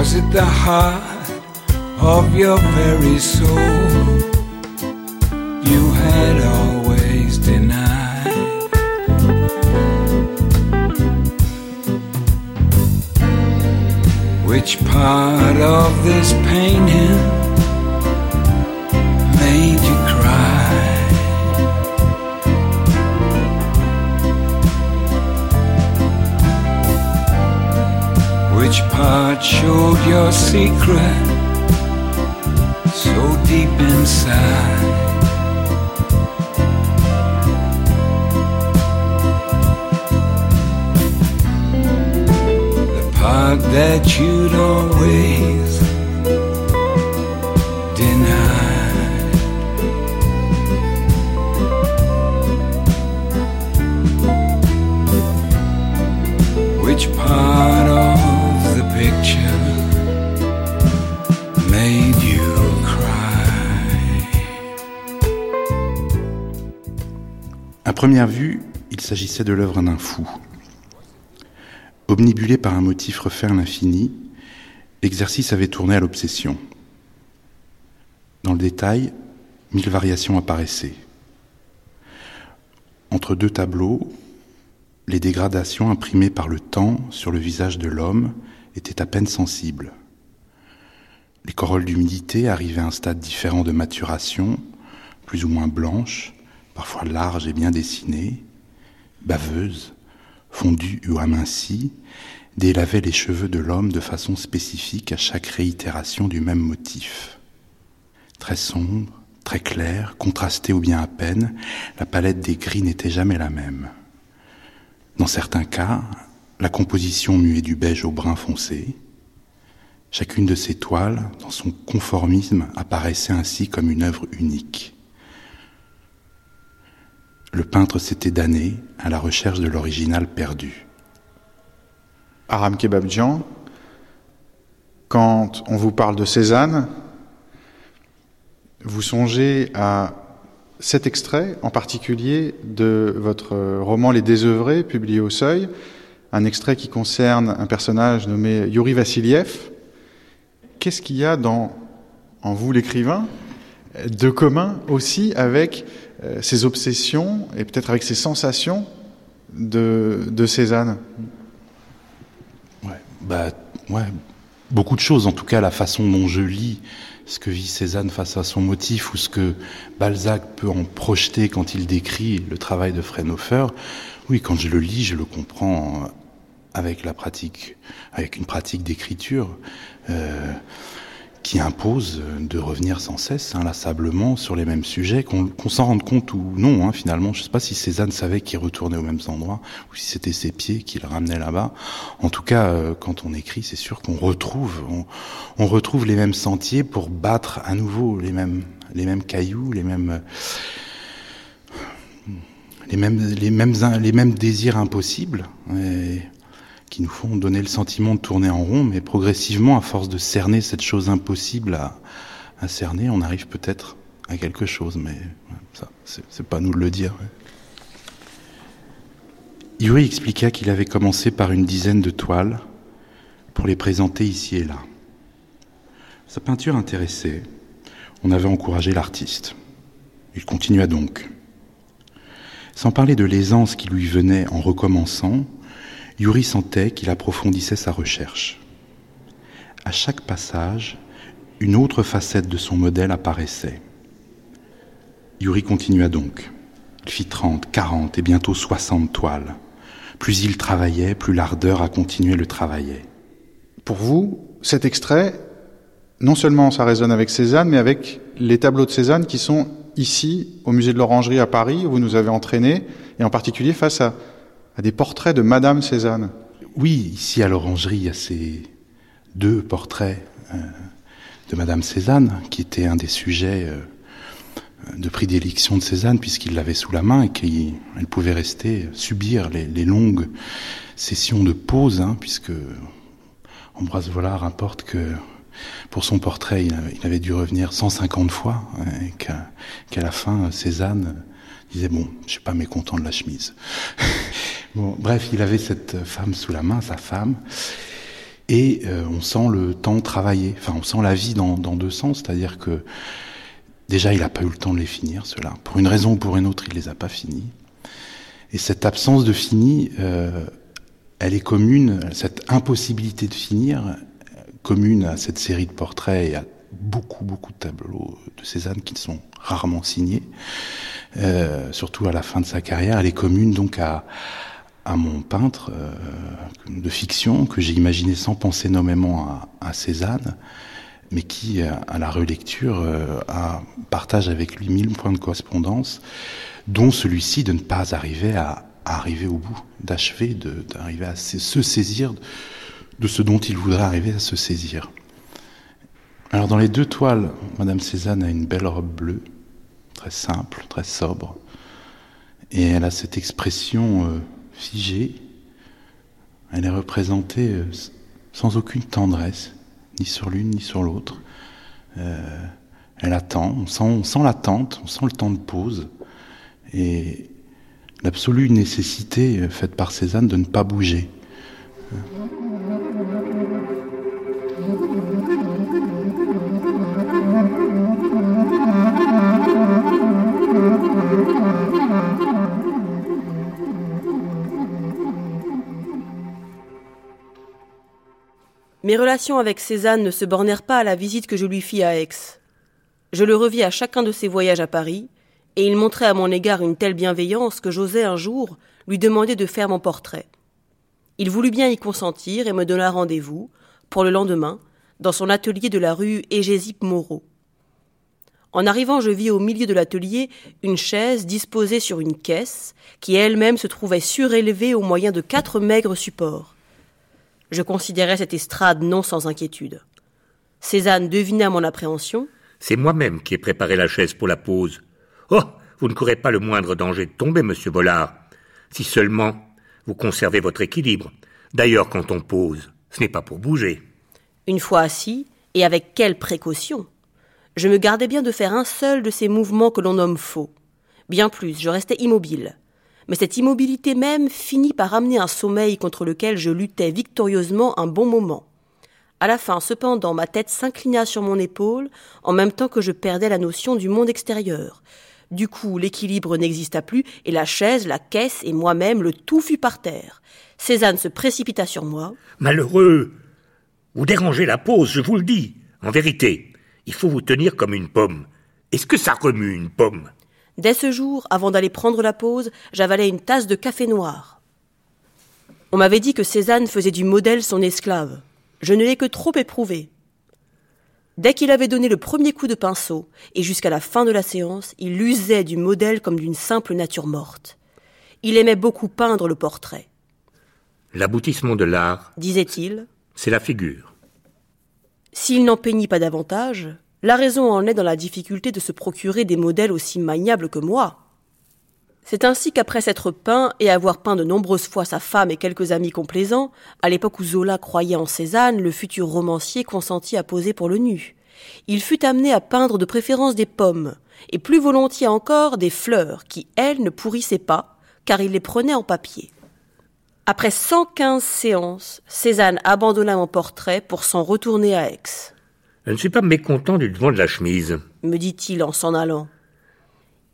Was it the heart of your very soul you had always denied? Which part of this painting Which part showed your secret so deep inside? The part that you'd always deny. Which part of picture? À première vue, il s'agissait de l'œuvre d'un fou. Omnibulé par un motif refaire l'infini, l'exercice avait tourné à l'obsession. Dans le détail, mille variations apparaissaient. Entre deux tableaux, les dégradations imprimées par le temps sur le visage de l'homme étaient à peine sensibles. Les corolles d'humidité arrivaient à un stade différent de maturation, plus ou moins blanches, parfois larges et bien dessinées, baveuses, fondu ou aminci, délavait les cheveux de l'homme de façon spécifique à chaque réitération du même motif. Très sombre, très clair, contrasté ou bien à peine, la palette des gris n'était jamais la même. Dans certains cas, la composition muait du beige au brun foncé. Chacune de ces toiles, dans son conformisme, apparaissait ainsi comme une œuvre unique. Le peintre s'était damné à la recherche de l'original perdu. Aram Kebabjian, quand on vous parle de Cézanne, vous songez à cet extrait en particulier de votre roman Les Désœuvrés, publié au Seuil, un extrait qui concerne un personnage nommé Yuri Vassiliev. Qu'est-ce qu'il y a en vous l'écrivain de commun aussi avec euh, ses obsessions et peut-être avec ses sensations de, Cézanne? Bah, ouais, beaucoup de choses. En tout cas, la façon dont je lis ce que vit Cézanne face à son motif ou ce que Balzac peut en projeter quand il décrit le travail de Fraunhofer. Oui, quand je le lis, je le comprends avec la pratique, avec une pratique d'écriture. Euh, qui impose de revenir sans cesse, inlassablement, sur les mêmes sujets, qu'on s'en rende compte ou non, hein, finalement. Je ne sais pas si Cézanne savait qu'il retournait aux mêmes endroits, ou si c'était ses pieds qui le ramenaient là-bas. En tout cas, euh, quand on écrit, c'est sûr qu'on retrouve, on, retrouve les mêmes sentiers pour battre à nouveau les mêmes, les mêmes cailloux, les mêmes, les mêmes, les mêmes, les mêmes désirs impossibles. Et qui nous font donner le sentiment de tourner en rond, mais progressivement, à force de cerner cette chose impossible à, cerner, on arrive peut-être à quelque chose, mais ça, c'est pas nous de le dire. Yuri expliqua qu'il avait commencé par une dizaine de toiles pour les présenter ici et là. Sa peinture intéressait. On avait encouragé l'artiste. Il continua donc. Sans parler de l'aisance qui lui venait en recommençant, Yuri sentait qu'il approfondissait sa recherche. À chaque passage, une autre facette de son modèle apparaissait. Yuri continua donc. Il fit 30, 40 et bientôt 60 toiles. Plus il travaillait, plus l'ardeur à continuer le travaillait. Pour vous, cet extrait, non seulement ça résonne avec Cézanne, mais avec les tableaux de Cézanne qui sont ici, au musée de l'Orangerie à Paris, où vous nous avez entraînés, et en particulier face à, des portraits de Madame Cézanne. Oui, ici à l'Orangerie, il y a ces deux portraits euh, de Madame Cézanne, qui étaient un des sujets euh, de prédilection de Cézanne, puisqu'il l'avait sous la main et qu'elle pouvait rester, subir les, longues sessions de pause, hein, puisque Ambroise Vollard rapporte que pour son portrait, il avait dû revenir 150 fois, hein, et qu'à la fin, Cézanne disait bon, je suis pas mécontent de la chemise. bref, il avait cette femme sous la main, sa femme, et euh, on sent le temps travailler. Enfin, on sent la vie dans, deux sens, c'est-à-dire que déjà, il n'a pas eu le temps de les finir, cela. Pour une raison ou pour une autre, il les a pas finis. Et cette absence de fini, euh, elle est commune, cette impossibilité de finir, commune à cette série de portraits et à beaucoup, beaucoup de tableaux de Cézanne qui sont rarement signés, euh, surtout à la fin de sa carrière. Elle est commune donc à, à mon peintre euh, de fiction que j'ai imaginé sans penser nommément à, Cézanne, mais qui, à la relecture, euh, partage avec lui mille points de correspondance, dont celui-ci de ne pas arriver à, arriver au bout, d'achever, d'arriver à se saisir de ce dont il voudrait arriver à se saisir. Alors dans les deux toiles, Madame Cézanne a une belle robe bleue, très simple, très sobre, et elle a cette expression euh, figée. Elle est représentée euh, sans aucune tendresse, ni sur l'une ni sur l'autre. Euh, elle attend, on sent, on sent l'attente, on sent le temps de pause, et l'absolue nécessité faite par Cézanne de ne pas bouger. Mes relations avec Cézanne ne se bornèrent pas à la visite que je lui fis à Aix. Je le revis à chacun de ses voyages à Paris, et il montrait à mon égard une telle bienveillance que j'osai un jour lui demander de faire mon portrait. Il voulut bien y consentir et me donna rendez-vous, pour le lendemain, dans son atelier de la rue Égésip Moreau. En arrivant, je vis au milieu de l'atelier une chaise disposée sur une caisse, qui elle-même se trouvait surélevée au moyen de quatre maigres supports. Je considérais cette estrade non sans inquiétude. Cézanne devina mon appréhension. C'est moi-même qui ai préparé la chaise pour la pause. Oh, vous ne courez pas le moindre danger de tomber, monsieur Bollard. Si seulement vous conservez votre équilibre. D'ailleurs, quand on pose, ce n'est pas pour bouger. Une fois assis, et avec quelle précaution Je me gardais bien de faire un seul de ces mouvements que l'on nomme faux. Bien plus, je restais immobile. Mais cette immobilité même finit par amener un sommeil contre lequel je luttais victorieusement un bon moment. À la fin, cependant, ma tête s'inclina sur mon épaule, en même temps que je perdais la notion du monde extérieur. Du coup, l'équilibre n'exista plus, et la chaise, la caisse et moi-même, le tout fut par terre. Cézanne se précipita sur moi. Malheureux Vous dérangez la pause, je vous le dis. En vérité, il faut vous tenir comme une pomme. Est-ce que ça remue une pomme? Dès ce jour, avant d'aller prendre la pause, j'avalais une tasse de café noir. On m'avait dit que Cézanne faisait du modèle son esclave. Je ne l'ai que trop éprouvé. Dès qu'il avait donné le premier coup de pinceau, et jusqu'à la fin de la séance, il usait du modèle comme d'une simple nature morte. Il aimait beaucoup peindre le portrait. L'aboutissement de l'art, disait-il, c'est la figure. S'il n'en peignit pas davantage, la raison en est dans la difficulté de se procurer des modèles aussi maniables que moi. C'est ainsi qu'après s'être peint et avoir peint de nombreuses fois sa femme et quelques amis complaisants, à l'époque où Zola croyait en Cézanne, le futur romancier consentit à poser pour le nu. Il fut amené à peindre de préférence des pommes, et plus volontiers encore des fleurs, qui, elles, ne pourrissaient pas, car il les prenait en papier. Après cent quinze séances, Cézanne abandonna mon portrait pour s'en retourner à Aix. Je ne suis pas mécontent du devant de la chemise, me dit-il en s'en allant.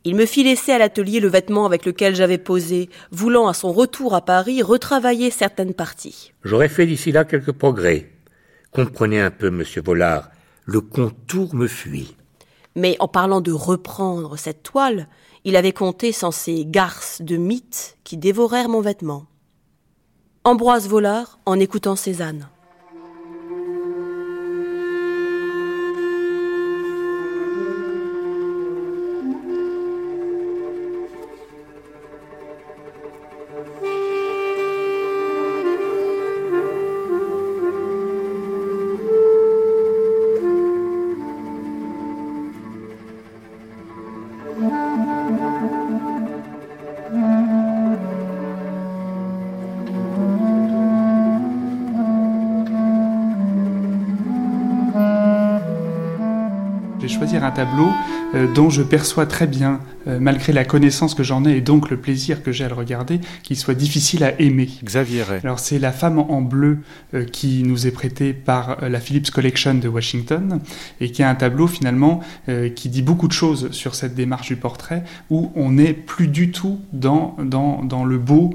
Il me fit laisser à l'atelier le vêtement avec lequel j'avais posé, voulant à son retour à Paris retravailler certaines parties. J'aurais fait d'ici là quelques progrès. Comprenez un peu, monsieur Vollard, le contour me fuit. Mais en parlant de reprendre cette toile, il avait compté sans ces garces de mythes qui dévorèrent mon vêtement. Ambroise Vollard en écoutant Cézanne. Tableau euh, dont je perçois très bien, euh, malgré la connaissance que j'en ai et donc le plaisir que j'ai à le regarder, qu'il soit difficile à aimer. Xavier Alors c'est La femme en bleu euh, qui nous est prêtée par la Phillips Collection de Washington et qui est un tableau finalement qui dit beaucoup de choses sur cette démarche du portrait où on n'est plus du tout dans, dans, dans le beau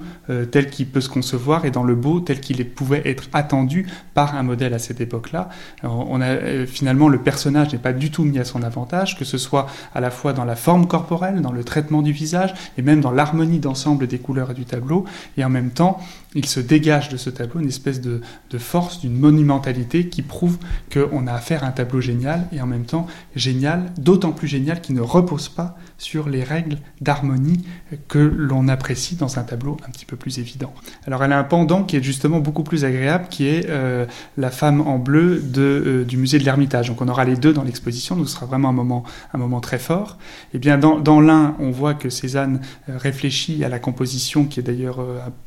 tel qu'il peut se concevoir et dans le beau tel qu'il pouvait être attendu par un modèle à cette époque-là. On a finalement le personnage n'est pas du tout mis à son avantage, que ce soit à la fois dans la forme corporelle, dans le traitement du visage, et même dans l'harmonie d'ensemble des couleurs et du tableau, et en même temps, il se dégage de ce tableau une espèce de, force, d'une monumentalité qui prouve qu'on a affaire à un tableau génial, et en même temps génial, d'autant plus génial qu'il ne repose pas sur les règles d'harmonie que l'on apprécie dans un tableau un petit peu plus évident. Alors elle a un pendant qui est justement beaucoup plus agréable, qui est euh, la femme en bleu euh, du musée de l'Ermitage. Donc on aura les deux dans l'exposition, donc ce sera vraiment un moment, un moment très fort. Et eh bien dans, l'un, on voit que Cézanne euh, réfléchit à la composition, qui est d'ailleurs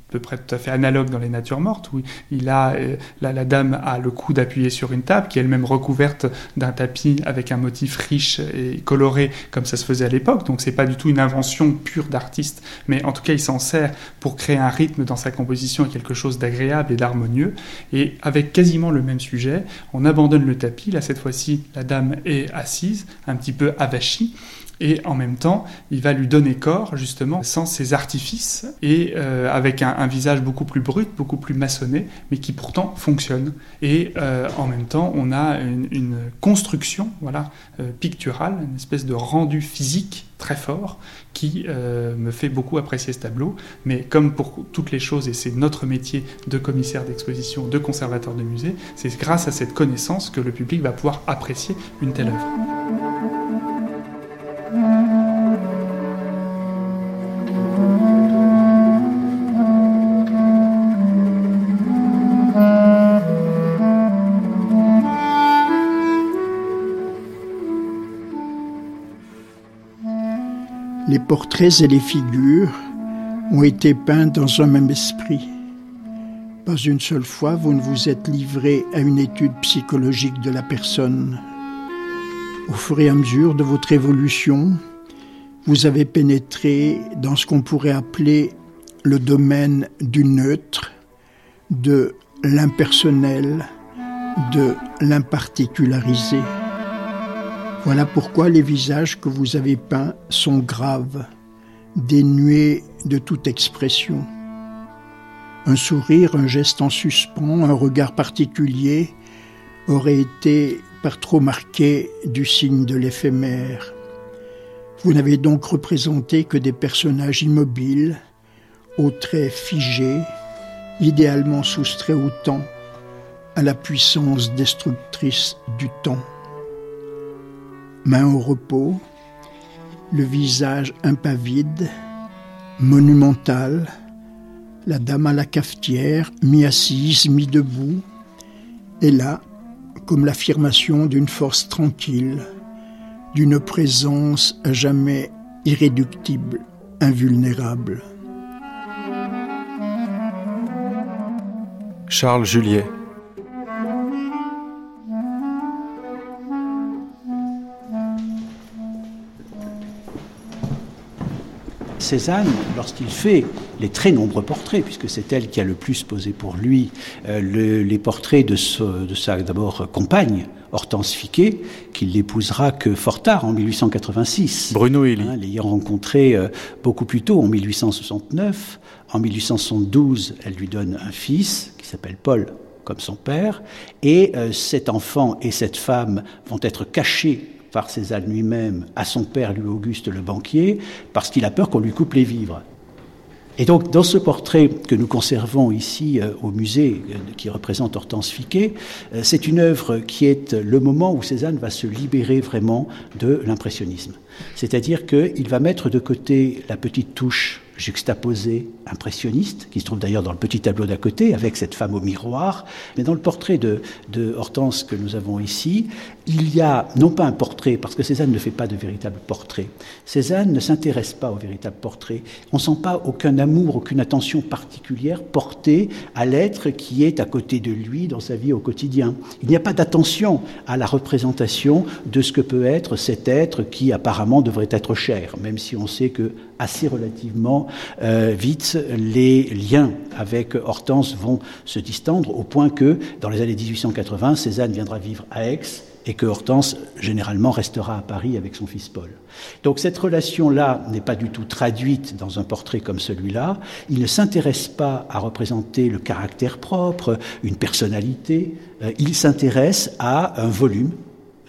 peu près tout à fait analogue dans les natures mortes, où il a, euh, la, dame a le coude appuyé sur une table, qui est elle-même recouverte d'un tapis avec un motif riche et coloré, comme ça se faisait à l'époque. Donc c'est pas du tout une invention pure d'artiste, mais en tout cas il s'en sert pour créer un rythme dans sa composition et quelque chose d'agréable et d'harmonieux. Et avec quasiment le même sujet, on abandonne le tapis. Là cette fois-ci, la dame est assise, un petit peu avachie et en même temps, il va lui donner corps, justement, sans ses artifices, et euh, avec un, visage beaucoup plus brut, beaucoup plus maçonné, mais qui pourtant fonctionne. Et euh, en même temps, on a une, construction voilà, euh, picturale, une espèce de rendu physique très fort, qui me fait beaucoup apprécier ce tableau. Mais comme pour toutes les choses, et c'est notre métier de commissaire d'exposition, de conservateur de musée, c'est grâce à cette connaissance que le public va pouvoir apprécier une telle œuvre. Portraits et les figures ont été peints dans un même esprit. Pas une seule fois vous ne vous êtes livré à une étude psychologique de la personne. Au fur et à mesure de votre évolution, vous avez pénétré dans ce qu'on pourrait appeler le domaine du neutre, de l'impersonnel, de l'imparticularisé. Voilà pourquoi les visages que vous avez peints sont graves, dénués de toute expression. Un sourire, un geste en suspens, un regard particulier auraient été par trop marqué du signe de l'éphémère. Vous n'avez donc représenté que des personnages immobiles, aux traits figés, idéalement soustraits au temps, à la puissance destructrice du temps. Main au repos, le visage impavide, monumental, la dame à la cafetière, mi-assise, mi-debout, et là, comme l'affirmation d'une force tranquille, d'une présence à jamais irréductible, invulnérable. Charles Juliet Cézanne, lorsqu'il fait les très nombreux portraits, puisque c'est elle qui a le plus posé pour lui, euh, les portraits de, sa d'abord compagne, Hortense Fiquet, qu'il l'épousera que fort tard, en 1886. Bruno Elie. Hein, L'ayant rencontré euh, beaucoup plus tôt, en 1869. En 1872, elle lui donne un fils qui s'appelle Paul, comme son père. Et euh, cet enfant et cette femme vont être cachés par Cézanne lui-même à son père, Louis Auguste le banquier, parce qu'il a peur qu'on lui coupe les vivres. Et donc, dans ce portrait que nous conservons ici euh, au musée, euh, qui représente Hortense Fiquet, euh, c'est une œuvre qui est le moment où Cézanne va se libérer vraiment de l'impressionnisme. C'est-à-dire qu'il va mettre de côté la petite touche juxtaposée, impressionniste, qui se trouve d'ailleurs dans le petit tableau d'à côté, avec cette femme au miroir. Mais dans le portrait de, de, Hortense que nous avons ici, il y a non pas un portrait, parce que Cézanne ne fait pas de véritable portrait. Cézanne ne s'intéresse pas au véritable portrait. On ne sent pas aucun amour, aucune attention particulière portée à l'être qui est à côté de lui dans sa vie au quotidien. Il n'y a pas d'attention à la représentation de ce que peut être cet être qui apparemment devrait être cher, même si on sait que assez relativement euh, vite, les liens avec Hortense vont se distendre au point que, dans les années 1880, Cézanne viendra vivre à Aix et que Hortense, généralement, restera à Paris avec son fils Paul. Donc cette relation-là n'est pas du tout traduite dans un portrait comme celui-là. Il ne s'intéresse pas à représenter le caractère propre, une personnalité. Euh, il s'intéresse à un volume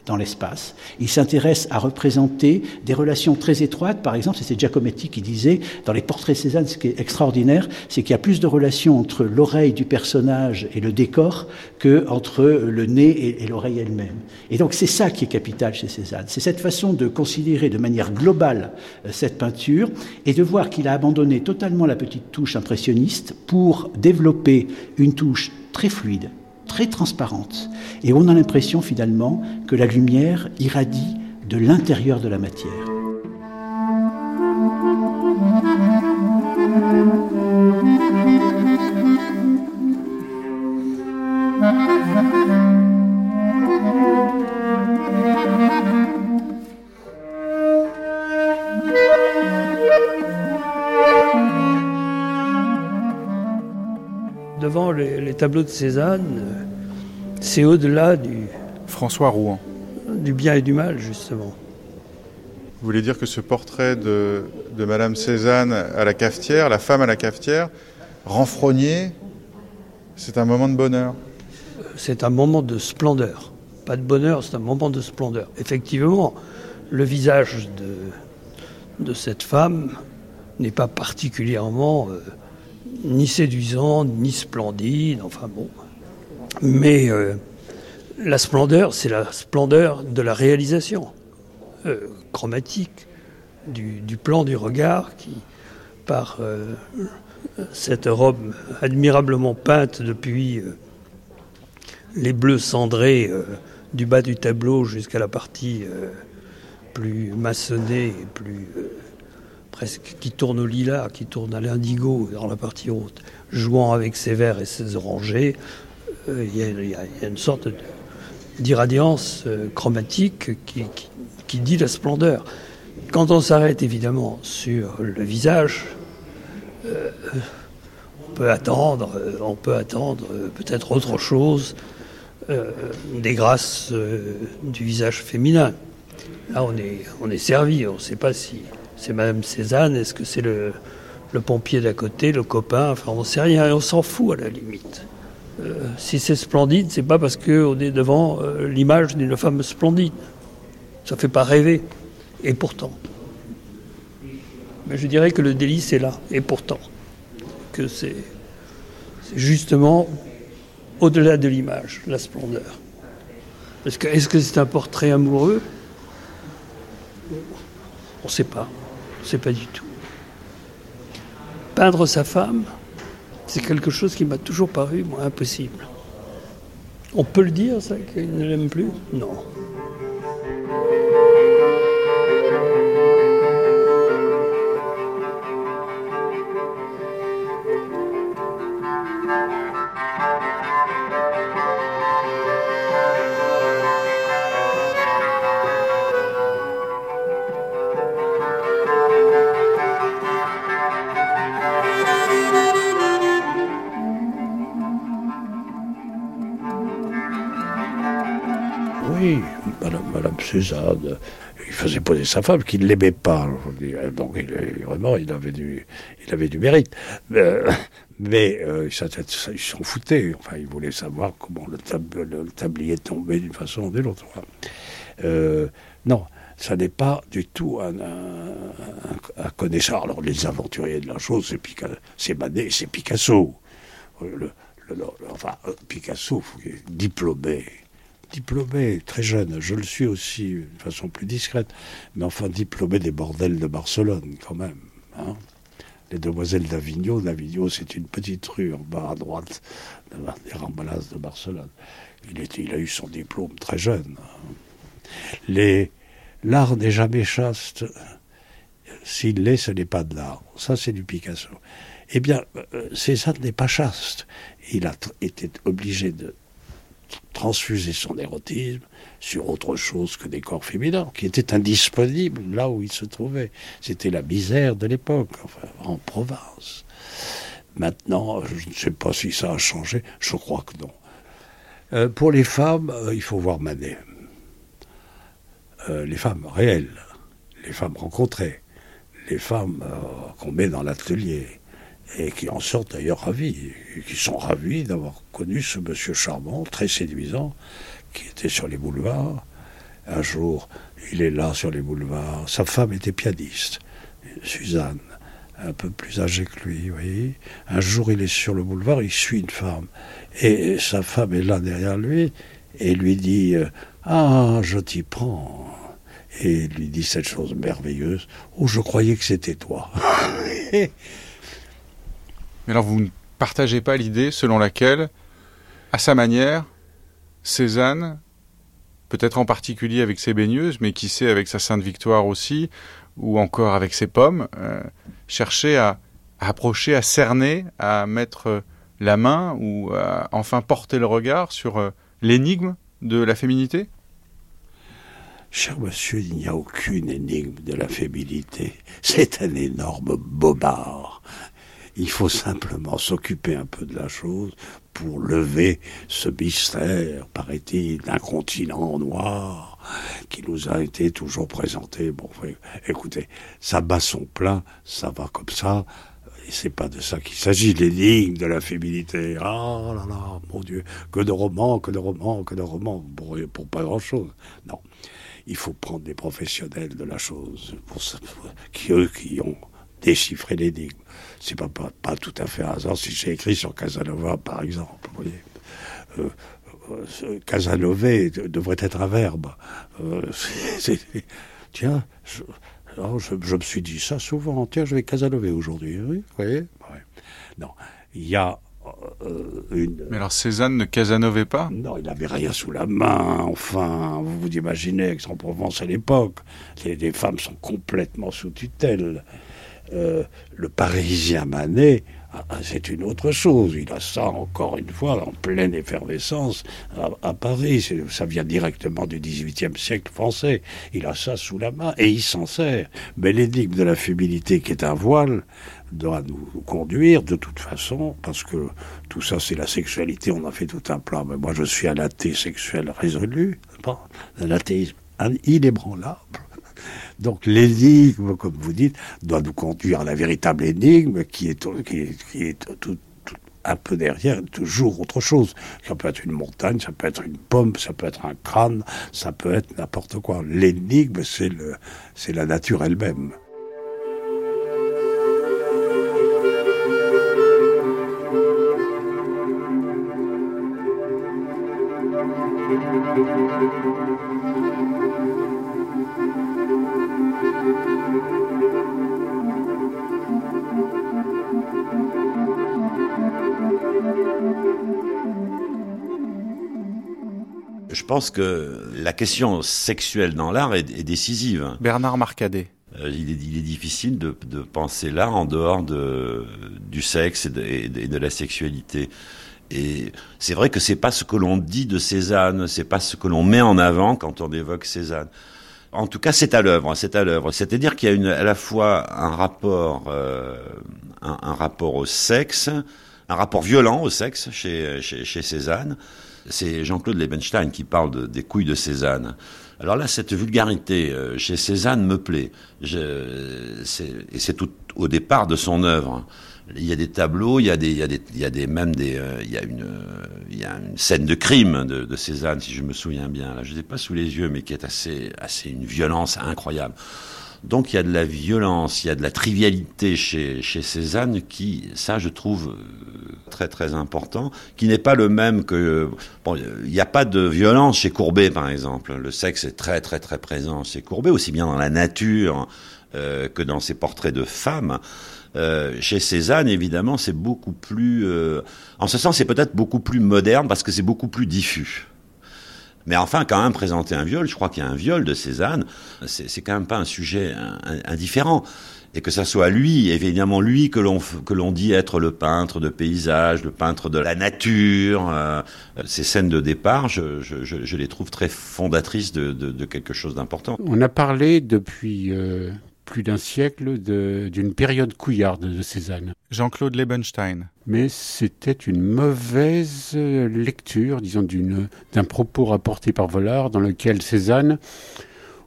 dans l'espace. Il s'intéresse à représenter des relations très étroites. Par exemple, c'est Giacometti qui disait, dans les portraits Cézanne, ce qui est extraordinaire, c'est qu'il y a plus de relations entre l'oreille du personnage et le décor que entre le nez et, l'oreille elle-même. Et donc, c'est ça qui est capital chez Cézanne. C'est cette façon de considérer de manière globale euh, cette peinture et de voir qu'il a abandonné totalement la petite touche impressionniste pour développer une touche très fluide, très transparente. Et on a l'impression finalement que la lumière irradie de l'intérieur de la matière. Tableaux de Cézanne, c'est au-delà du. François Rouen. Du bien et du mal, justement. Vous voulez dire que ce portrait de, de Madame Cézanne à la cafetière, la femme à la cafetière, renfrognée, c'est un moment de bonheur? C'est un moment de splendeur. Pas de bonheur, c'est un moment de splendeur. Effectivement, le visage de, de cette femme n'est pas particulièrement euh, ni séduisant, ni splendide, enfin bon. Mais euh, la splendeur, c'est la splendeur de la réalisation euh, chromatique, du, plan du regard qui, par euh, cette robe admirablement peinte depuis les bleus cendrés du bas du tableau jusqu'à la partie plus maçonnée et plus presque qui tourne au lilas, qui tourne à l'indigo dans la partie haute, jouant avec ses verts et ses orangers, il y, a une sorte d'irradiance euh, chromatique qui, dit la splendeur. Quand on s'arrête évidemment sur le visage, euh, on peut attendre, euh, on peut attendre peut-être autre chose euh, des grâces euh, du visage féminin. Là, on est, on est servi. On ne sait pas si c'est Madame Cézanne, est-ce que c'est le, pompier d'à côté, le copain. Enfin, on ne sait rien. On s'en fout à la limite. Euh, si c'est splendide, c'est pas parce qu'on est devant euh, l'image d'une femme splendide. Ça fait pas rêver. Et pourtant. Mais je dirais que le délice est là. Et pourtant. Que c'est justement au-delà de l'image, la splendeur. Est-ce que c'est un portrait amoureux? On ne sait pas. Sait pas du tout. Peindre sa femme, c'est quelque chose qui m'a toujours paru, impossible. On peut le dire, ça, qu'il ne l'aime plus? Non. Il faisait poser sa femme qui ne l'aimait pas. Donc vraiment, il avait du, il avait du mérite. Euh, mais euh, il s'en foutait. Enfin, il voulait savoir comment le, tablier tombait d'une façon ou d'une autre. Euh, non, ça n'est pas du tout un, connaisseur. Alors les aventuriers de la chose, c'est Manet, c'est Picasso. enfin, Picasso, diplômé diplômé, très jeune, je le suis aussi de façon plus discrète, mais enfin diplômé des bordels de Barcelone quand même. Hein. les demoiselles d'Avignon, d'Avignon c'est une petite rue en bas à droite des Rambalas de Barcelone. Il, a eu son diplôme très jeune. Les, l'art n'est jamais chaste. S'il l'est, ce n'est pas de l'art. Ça, c'est du Picasso. Eh bien, euh, Cézanne n'est pas chaste. Il a été obligé de transfuser son érotisme sur autre chose que des corps féminins, qui étaient indisponibles là où il se trouvait. C'était la misère de l'époque, enfin, en province. Maintenant, je ne sais pas si ça a changé, je crois que non. Euh, pour les femmes, euh, il faut voir Manet. Euh, les femmes réelles, les femmes rencontrées, les femmes qu'on met dans l'atelier, et qui en sortent d'ailleurs ravis, et qui sont ravis d'avoir connu ce monsieur charmant, très séduisant, qui était sur les boulevards. Un jour, il est là sur les boulevards. Sa femme était pianiste, Suzanne, un peu plus âgée que lui, vous voyez. Un jour, il est sur le boulevard, il suit une femme. Et sa femme est là derrière lui et lui dit Ah, je t'y prends. Et il lui dit cette chose merveilleuse Oh, je croyais que c'était toi. Mais alors vous ne partagez pas l'idée selon laquelle, à sa manière, Cézanne, peut-être en particulier avec ses baigneuses, mais qui sait avec sa Sainte Victoire aussi, ou encore avec ses pommes, euh, cherchait à, approcher, à cerner, à mettre la main ou à enfin porter le regard sur euh, l'énigme de la féminité? Cher monsieur, il n'y a aucune énigme de la féminité. C'est un énorme bobard. Il faut simplement s'occuper un peu de la chose pour lever ce mystère, paraît-il, d'un continent noir qui nous a été toujours présenté. Bon, écoutez, ça bat son plein, ça va comme ça. Et c'est pas de ça qu'il s'agit, l'énigme de la féminité. Ah là là, mon Dieu, que de romans, que de romans, que de romans, pour, pour pas grand-chose. Non, il faut prendre des professionnels de la chose, pour, qui eux qui ont déchiffré l'énigme c'est pas, pas, tout à fait un hasard si j'ai écrit sur Casanova, par exemple. Vous voyez. Euh, euh Casanové devrait être un verbe. Euh, tiens, je, je, me suis dit ça souvent. Tiens, je vais Casanové aujourd'hui. Oui, vous voyez Non, il y a une... Mais alors Cézanne ne Casanovait pas? Non, il n'avait rien sous la main. Enfin, vous vous imaginez qu'Aix-en-Provence à l'époque, les, les, femmes sont complètement sous tutelle. Euh, le Parisien Manet, ah, ah, c'est une autre chose. Il a ça encore une fois en pleine effervescence à, Paris. Ça vient directement du XVIIIe siècle français. Il a ça sous la main et il s'en sert. Mais l'énigme de la féminité qui est un voile doit nous conduire de toute façon, parce que tout ça c'est la sexualité, on a fait tout un plan. Mais moi je suis un athée sexuel résolu, un athéisme inébranlable. Donc l'énigme, comme vous dites, doit nous conduire à la véritable énigme qui est, qui est, tout, un peu derrière, toujours autre chose. Ça peut être une montagne, ça peut être une pomme, ça peut être un crâne, ça peut être n'importe quoi. L'énigme, c'est la nature elle-même. Je pense que la question sexuelle dans l'art est, décisive. Bernard Marcadet. Euh, il, est, difficile de, penser l'art en dehors de, du sexe et de, la sexualité. Et c'est vrai que c'est pas ce que l'on dit de Cézanne, c'est pas ce que l'on met en avant quand on évoque Cézanne. En tout cas, c'est à l'œuvre, c'est à l'œuvre. C'est-à-dire qu'il y a une, à la fois un rapport, euh, un, rapport au sexe, un rapport violent au sexe chez, chez, chez Cézanne, c'est Jean-Claude Lebenstein qui parle de, des couilles de Cézanne. Alors là, cette vulgarité euh, chez Cézanne me plaît. Et c'est tout au départ de son œuvre. Il y a des tableaux, il y a des, il y a des, il y a même des, euh, il y a une, euh, il y a une scène de crime de, Cézanne, si je me souviens bien. Là, je n'ai pas sous les yeux, mais qui est assez, assez une violence incroyable. Donc il y a de la violence, il y a de la trivialité chez, chez Cézanne qui, ça je trouve très très important, qui n'est pas le même que... Bon, il n'y a pas de violence chez Courbet par exemple. Le sexe est très très très présent chez Courbet, aussi bien dans la nature euh, que dans ses portraits de femmes. Euh, chez Cézanne, évidemment, c'est beaucoup plus... Euh, en ce sens, c'est peut-être beaucoup plus moderne parce que c'est beaucoup plus diffus. Mais enfin, quand même, présenter un viol, je crois qu'il y a un viol de Cézanne, c'est quand même pas un sujet indifférent. Et que ça soit lui, évidemment lui que l'on que l'on dit être le peintre de paysage, le peintre de la nature. Euh, ces scènes de départ, je, je, je, les trouve très fondatrices de, de, de quelque chose d'important. On a parlé depuis euh, plus d'un siècle d'une période couillarde de Cézanne. Jean-Claude Lebenstein. Mais c'était une mauvaise lecture, disons, d'un propos rapporté par Vollard, dans lequel Cézanne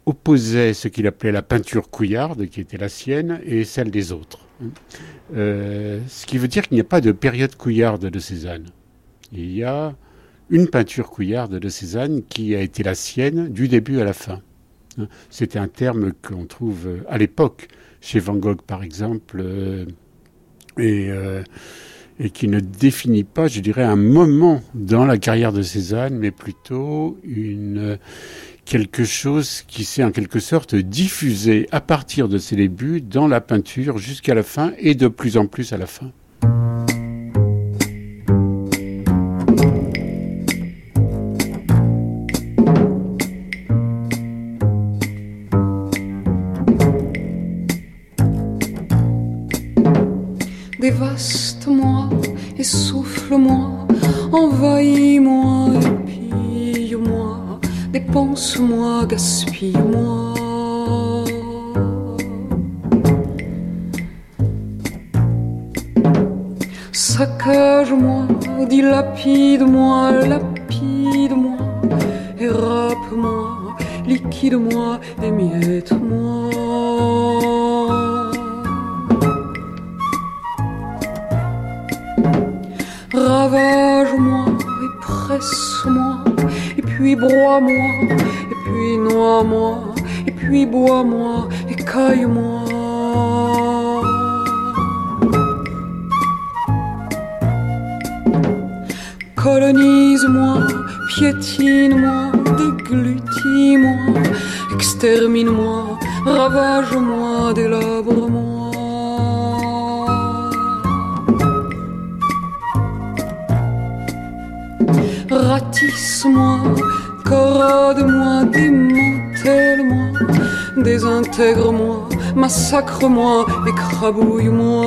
opposait ce qu'il appelait la peinture couillarde, qui était la sienne, et celle des autres. Euh, ce qui veut dire qu'il n'y a pas de période couillarde de Cézanne. Il y a une peinture couillarde de Cézanne qui a été la sienne du début à la fin. C'était un terme qu'on trouve à l'époque chez Van Gogh, par exemple, euh, et, euh, et, qui ne définit pas, je dirais, un moment dans la carrière de Cézanne, mais plutôt une, quelque chose qui s'est en quelque sorte diffusé à partir de ses débuts dans la peinture jusqu'à la fin et de plus en plus à la fin. Écrabouille-moi.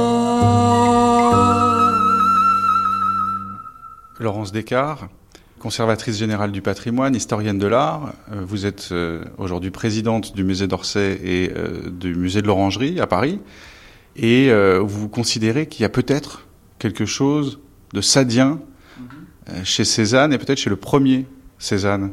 Laurence Descartes, conservatrice générale du patrimoine, historienne de l'art. Euh, vous êtes euh, aujourd'hui présidente du musée d'Orsay et euh, du musée de l'Orangerie à Paris. Et vous considérez qu'il y a peut-être quelque chose de sadien euh, chez Cézanne et peut-être chez le premier Cézanne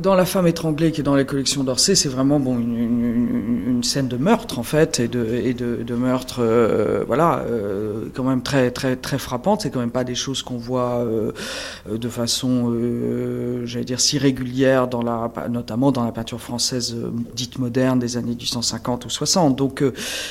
dans La femme étranglée, qui est dans les collections d'Orsay, c'est vraiment bon une, scène de meurtre en fait et de, meurtre, euh, voilà, euh, quand même très très très frappante. C'est quand même pas des choses qu'on voit euh, de façon, j'allais dire, si régulière dans la, notamment dans la peinture française dite moderne des années 1850 ou 60. Donc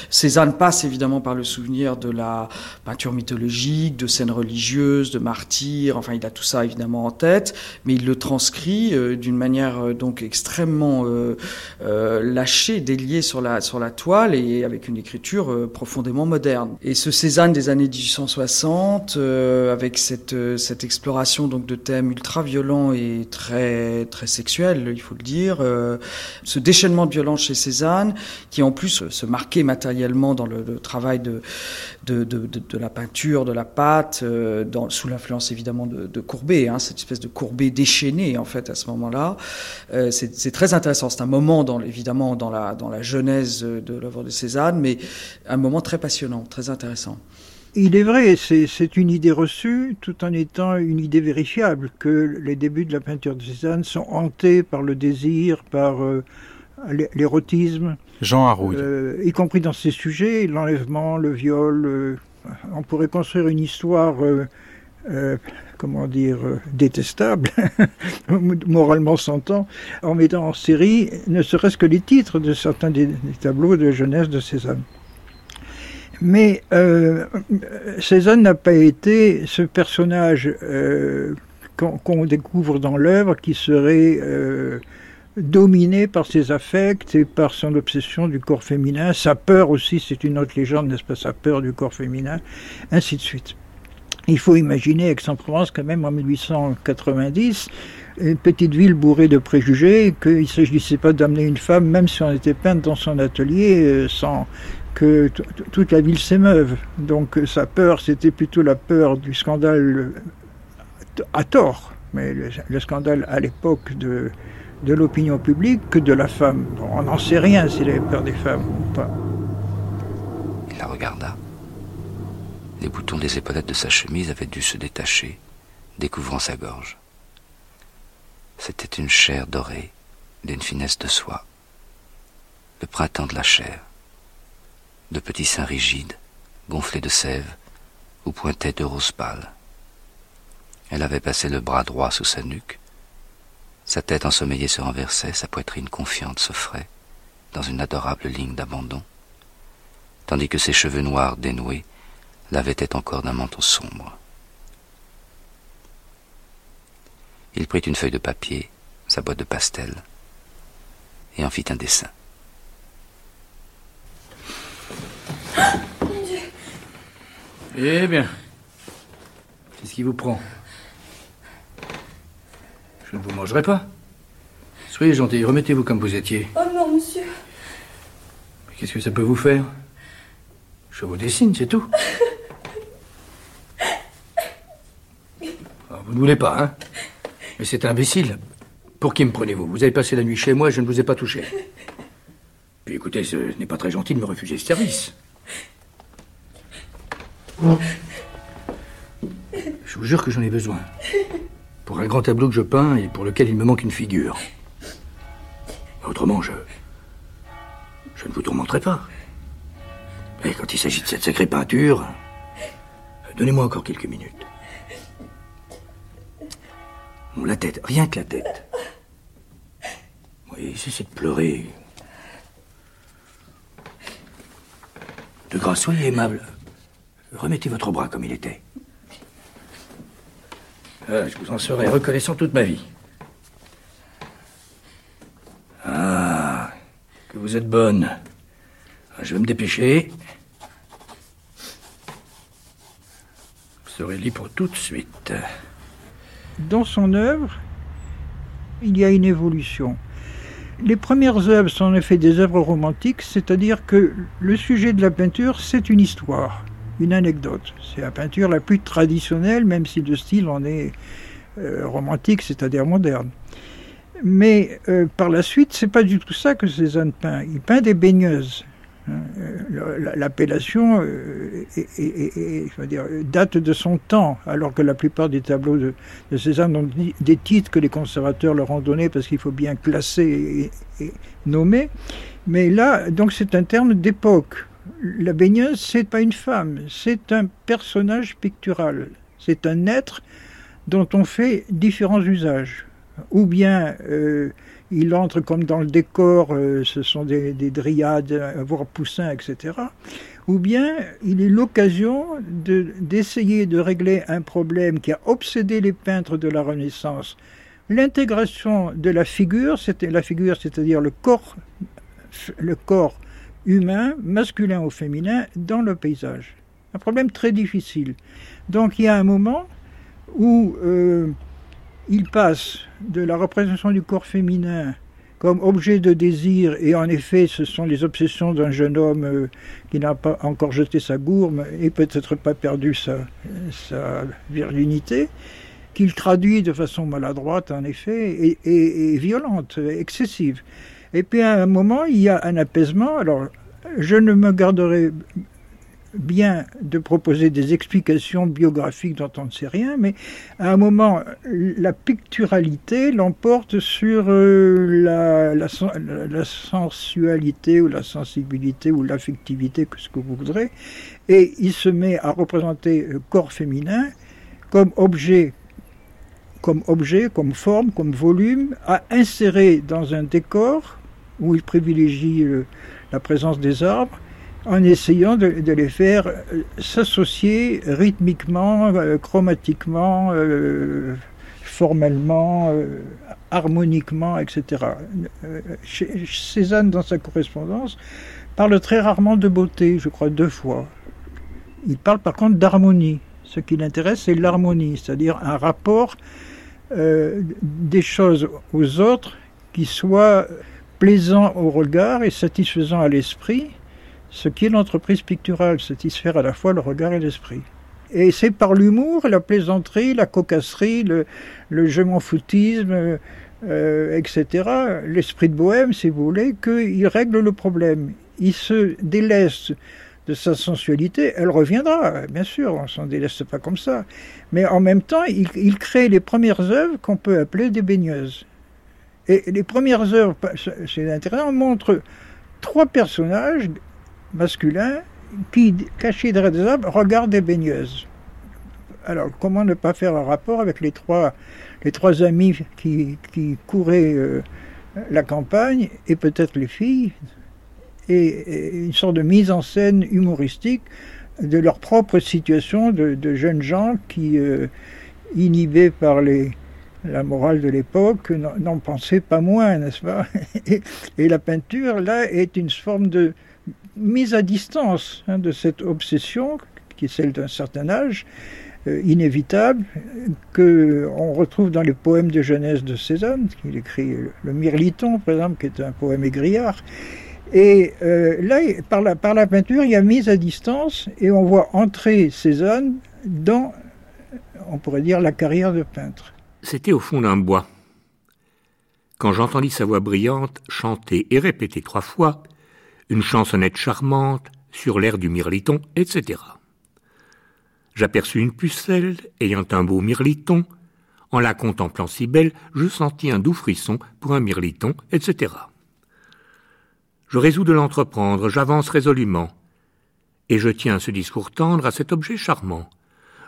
Cézanne passe évidemment par le souvenir de la peinture mythologique, de scènes religieuses, de martyrs. Enfin, il a tout ça évidemment en tête, mais il le transcrit d'une manière euh, donc extrêmement euh, euh, lâchée, déliée sur la, toile et avec une écriture profondément moderne. Et ce Cézanne des années 1860, avec cette, exploration donc de thèmes ultra violents et très, très sexuels, il faut le dire, ce déchaînement de violence chez Cézanne, qui en plus se marquait matériellement dans le, travail de, la peinture, de la pâte, sous l'influence évidemment de, de Courbet, hein, cette espèce de Courbet déchaîné en fait à ce moment-là. Euh, c'est très intéressant. C'est un moment, dans, évidemment, dans la, dans la genèse de l'œuvre de Cézanne, mais un moment très passionnant, très intéressant. Il est vrai, c'est une idée reçue tout en étant une idée vérifiable, que les débuts de la peinture de Cézanne sont hantés par le désir, par euh, l'érotisme. Jean Harouille. Euh, y compris dans ces sujets, l'enlèvement, le viol. euh, on pourrait construire une histoire, euh, euh, comment dire, euh, détestable, moralement s'entend, en mettant en série ne serait-ce que les titres de certains des, tableaux de jeunesse de Cézanne. Mais euh, Cézanne n'a pas été ce personnage euh, qu'on découvre dans l'œuvre qui serait dominé par ses affects et par son obsession du corps féminin. Sa peur aussi, c'est une autre légende, n'est-ce pas, sa peur du corps féminin, ainsi de suite. Il faut imaginer Aix-en-Provence quand même en 1890, une petite ville bourrée de préjugés, qu'il ne s'agissait pas d'amener une femme, même si on était peinte dans son atelier, euh, sans que toute la ville s'émeuve. Donc euh, sa peur, c'était plutôt la peur du scandale euh, à tort, mais le, le scandale à l'époque de, l'opinion publique que de la femme. On n'en sait rien s'il avait peur des femmes ou pas. Il la regarda. Les boutons des épaulettes de sa chemise avaient dû se détacher, découvrant sa gorge. C'était une chair dorée, d'une finesse de soie. Le printemps de la chair. De petits seins rigides, gonflés de sève, où pointaient deux roses pâles. Elle avait passé le bras droit sous sa nuque. Sa tête ensommeillée se renversait, sa poitrine confiante s'offrait, dans une adorable ligne d'abandon, tandis que ses cheveux noirs dénoués la vêtaient encore d'un manteau sombre. Il prit une feuille de papier, sa boîte de pastel, et en fit un dessin. Eh bien, qu'est-ce qui vous prend? Je ne vous mangerai pas. Soyez gentil, remettez-vous comme vous étiez. Oh non, monsieur. Mais Qu'est-ce que ça peut vous faire? Je vous dessine, c'est tout. Ah, Vous ne voulez pas, hein? Mais c'est imbécile. Pour qui me prenez-vous? Vous avez passé la nuit chez moi, je ne vous ai pas touché. Puis écoutez, ce n'est pas très gentil de me refuser ce service. Je vous jure que j'en ai besoin. Pour un grand tableau que je peins et pour lequel il me manque une figure. Autrement, je. Je ne vous tourmenterai pas. Et quand il s'agit de cette sacrée peinture, donnez-moi encore quelques minutes. Bon, la tête, rien que la tête. Oui, cessez de pleurer. De grâce, soyez aimable. Remettez votre bras comme il était. Ah, je vous en serai reconnaissant toute ma vie. Ah, que vous êtes bonne. Ah, Je vais me dépêcher. Tout de suite. Dans son œuvre, il y a une évolution. Les premières œuvres sont en effet des œuvres romantiques, c'est-à-dire que le sujet de la peinture, c'est une histoire, une anecdote. C'est la peinture la plus traditionnelle, même si le style en est euh, romantique, c'est-à-dire moderne. Mais euh, par la suite, c'est pas du tout ça que Cézanne peint. Il peint des baigneuses. Euh, la- L'appellation euh, date de son temps, alors que la plupart des tableaux de, de Cézanne ont des titres que les conservateurs leur ont donnés parce qu'il faut bien classer et, et nommer. Mais là, donc c'est un terme d'époque. La baigneuse, c'est pas une femme, c'est un personnage pictural. C'est un être dont on fait différents usages. Ou bien euh, il entre comme dans le décor, euh, ce sont des, des dryades, voire poussins, etc. Ou bien il est l'occasion de- d'essayer de, régler un problème qui a obsédé les peintres de la Renaissance. L'intégration de la figure, c'était la figure, c'est-à-dire le corps, le corps humain, masculin ou féminin, dans le paysage. Un problème très difficile. Donc il y a un moment où euh, il passe de la représentation du corps féminin comme objet de désir, et en effet ce sont les obsessions d'un jeune homme euh, qui n'a pas encore jeté sa gourme et peut-être pas perdu sa, virginité, qu'il traduit de façon maladroite en effet, et, et- et violente, excessive. Et puis à un moment, il y a un apaisement. Alors, je ne me garderai bien de proposer des explications biographiques dont on ne sait rien, mais à un moment, la picturalité l'emporte sur euh, la, sensualité ou la sensibilité ou l'affectivité, que ce que vous voudrez, et il se met à représenter le corps féminin comme objet comme objet, comme forme, comme volume, à insérer dans un décor où il privilégie euh, la présence des arbres, en essayant de, les faire euh, s'associer rythmiquement, euh, chromatiquement, formellement, harmoniquement, etc. Cézanne, dans sa correspondance, parle très rarement de beauté, je crois deux fois. Il parle par contre d'harmonie. Ce qui l'intéresse, c'est l'harmonie, c'est-à-dire un rapport euh, des choses aux autres qui soient plaisants au regard et satisfaisants à l'esprit, ce qui est l'entreprise picturale, satisfaire à la fois le regard et l'esprit. Et c'est par l'humour, la plaisanterie, la cocasserie, le, le je m'en foutisme, euh, etc., l'esprit de bohème, si vous voulez, qu'il règle le problème. Il se délaisse de sa sensualité, elle reviendra, bien sûr, on s'en délaisse pas comme ça. Mais en même temps, il, crée les premières œuvres qu'on peut appeler des baigneuses. Et les premières œuvres, c'est intéressant, montrent trois personnages masculins qui, cachés derrière des arbres, regardent des baigneuses. Alors, comment ne pas faire un rapport avec les trois, les trois amis qui, qui couraient euh, la campagne et peut-être les filles et, une sorte de mise en scène humoristique de leur propre situation de, jeunes gens qui, euh, inhibés par les, la morale de l'époque, n'en pensaient pas moins, n'est-ce pas? Et, la peinture, là, est une forme de mise à distance hein, de cette obsession, qui est celle d'un certain âge, euh, inévitable, que on retrouve dans les poèmes de jeunesse de Cézanne, qu'il écrit le Mirliton, par exemple, qui est un poème égrillard, et euh, là, par la, par la peinture, il y a mise à distance et on voit entrer Cézanne dans, on pourrait dire, la carrière de peintre. C'était au fond d'un bois. Quand j'entendis sa voix brillante chanter et répéter trois fois une chansonnette charmante sur l'air du mirliton, etc. J'aperçus une pucelle ayant un beau mirliton. En la contemplant si belle, je sentis un doux frisson pour un mirliton, etc. Je résous de l'entreprendre, j'avance résolument. Et je tiens ce discours tendre à cet objet charmant.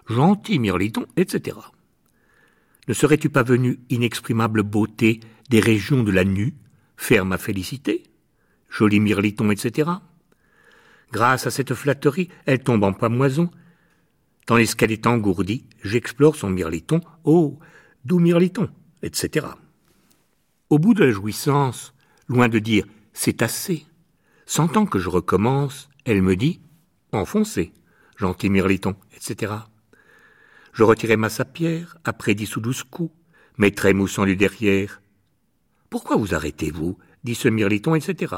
Gentil mirliton, etc. Ne serais-tu pas venu, inexprimable beauté, des régions de la nue, faire ma félicité? Joli mirliton, etc. Grâce à cette flatterie, elle tombe en pamoison. Tandis qu'elle est engourdie, j'explore son mirliton. Oh, doux mirliton, etc. Au bout de la jouissance, loin de dire c'est assez. Sentant que je recommence, elle me dit Enfoncez, gentil mirliton, etc. Je retirai ma sapière, après dix ou douze coups, mais trémoussant du derrière. Pourquoi vous arrêtez-vous? dit ce mirliton, etc.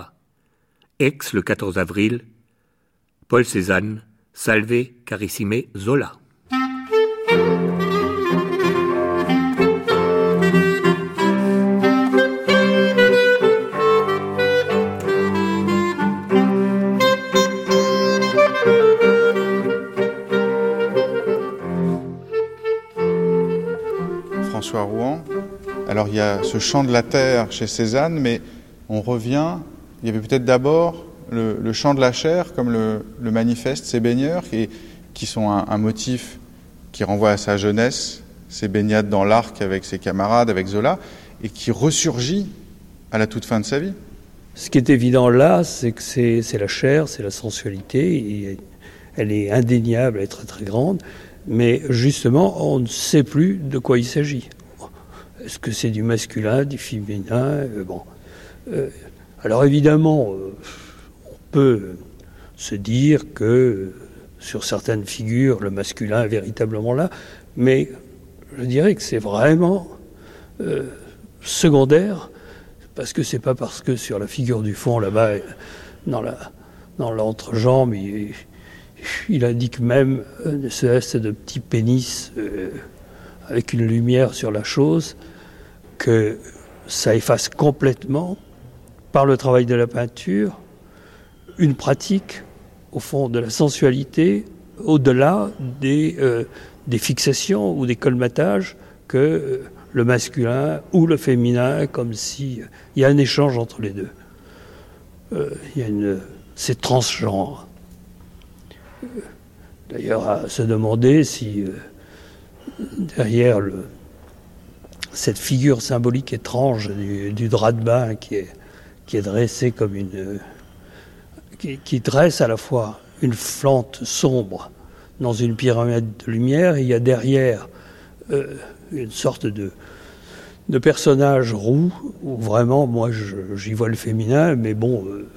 Aix, le 14 avril, Paul Cézanne, Salve Carissime Zola. Rouen. Alors il y a ce chant de la terre chez Cézanne, mais on revient, il y avait peut-être d'abord le, chant de la chair, comme le, manifeste, ces baigneurs, qui, sont un, motif qui renvoie à sa jeunesse, ses baignades dans l'arc avec ses camarades, avec Zola, et qui ressurgit à la toute fin de sa vie. Ce qui est évident là, c'est que c'est la chair, c'est la sensualité, elle est indéniable, elle est très très grande, mais justement, on ne sait plus de quoi il s'agit. Est-ce que c'est du masculin, du féminin euh, Bon. Euh, alors évidemment, euh, on peut se dire que sur certaines figures, le masculin est véritablement là, mais je dirais que c'est vraiment secondaire, parce que c'est pas parce que sur la figure du fond, là-bas, dans l'entrejambe, il, indique même ce espèce de petit pénis avec une lumière sur la chose que ça efface complètement, par le travail de la peinture, une pratique au fond, de la sensualité au-delà des, euh, des fixations ou des colmatages que euh, le masculin ou le féminin, comme si il y a un échange entre les deux. c'est transgenre. D'ailleurs, à se demander si derrière cette figure symbolique étrange du, drap de bain qui est, qui est dressé comme une. Qui, dresse à la fois une flante sombre dans une pyramide de lumière, et il y a derrière euh, une sorte de, de personnage roux, où vraiment, moi, j'y vois le féminin, mais bon, euh,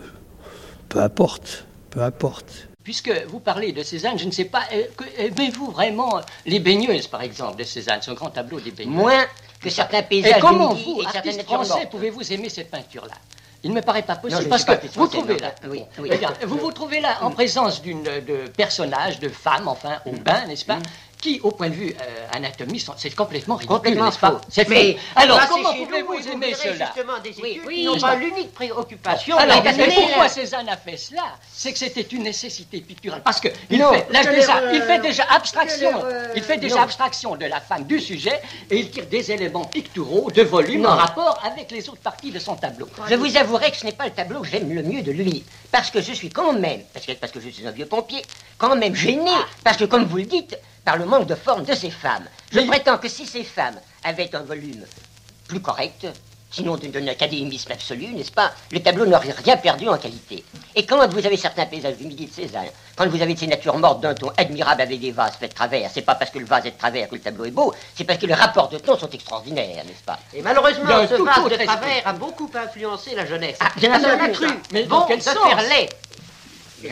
peu importe, peu importe. Puisque vous parlez de Cézanne, je ne sais pas, euh, aimez-vous vraiment les baigneuses, par exemple, de Cézanne, son grand tableau des baigneuses? Moins que certains paysages Et comment vous, artiste français, pouvez-vous aimer cette peinture-là? Il ne me paraît pas possible. Parce que vous trouvez là, oui, oui, vous vous trouvez là en présence d'une de personnage, de femme, enfin au bain, n'est-ce pas, qui, au point de vue euh, anatomie, c'est complètement ridicule, n'est-ce pas C'est fait. Alors, comment pouvez-vous aimer cela Oui, oui, n'ont pas l'unique préoccupation. Alors, pourquoi Cézanne a fait cela C'est que c'était une nécessité picturale. Parce que il, fait, il fait déjà abstraction, il fait déjà abstraction de la femme du sujet et il tire des éléments picturaux de volume en rapport avec les autres parties de son tableau. Je vous avouerai que ce n'est pas le tableau que j'aime le mieux de lui, parce que je suis quand même, parce que, parce que je suis un vieux pompier, quand même gêné, parce que comme vous le dites, par le manque de forme de ces femmes. Je prétends que si ces femmes avaient un volume plus correct, sinon d'un académisme absolu, n'est-ce pas, le tableau n'aurait rien perdu en qualité. Et quand vous avez certains paysages du midi de Cézanne, quand vous avez ces natures mortes d'un ton admirable avec des vases faits de travers, c'est pas parce que le vase est de travers que le tableau est beau, c'est parce que les rapports de ton sont extraordinaires, n'est-ce pas? Et malheureusement, ce vase de travers a beaucoup influencé la jeunesse. Ah, bien entendu, mais bon, faire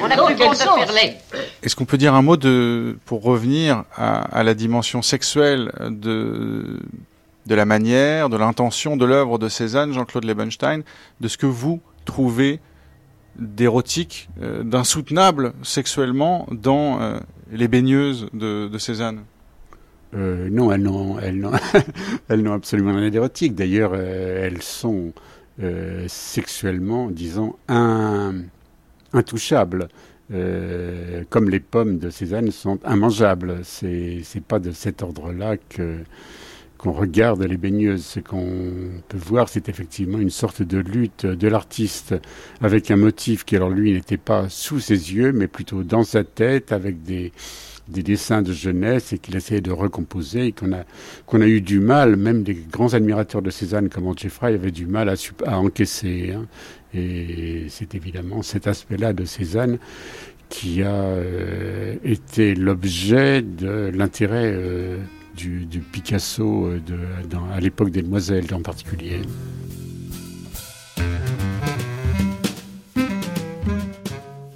on a plus de faire Est-ce qu'on peut dire un mot de, pour revenir à, la dimension sexuelle de, de la manière, de l'intention de l'œuvre de Cézanne, Jean-Claude Lebenstein, de ce que vous trouvez d'érotique, euh, d'insoutenable sexuellement dans euh, les baigneuses de, Cézanne? Euh, Non, elles n'ont, elles n'ont, elles n'ont absolument rien d'érotique. D'ailleurs, elles sont sexuellement, disons, un intouchables. Euh, comme les pommes de Cézanne sont immangeables. C'est pas de cet ordre-là que qu'on regarde les baigneuses. Ce qu'on peut voir, c'est effectivement une sorte de lutte de l'artiste avec un motif qui, alors lui, n'était pas sous ses yeux, mais plutôt dans sa tête, avec des des dessins de jeunesse et qu'il essayait de recomposer et qu'on a, a eu du mal, même des grands admirateurs de Cézanne comme Andrzej Frey avaient du mal à, à encaisser. Hein. Et c'est évidemment cet aspect-là de Cézanne qui a euh, été l'objet de l'intérêt euh, du, Picasso euh, à l'époque des Demoiselles en particulier.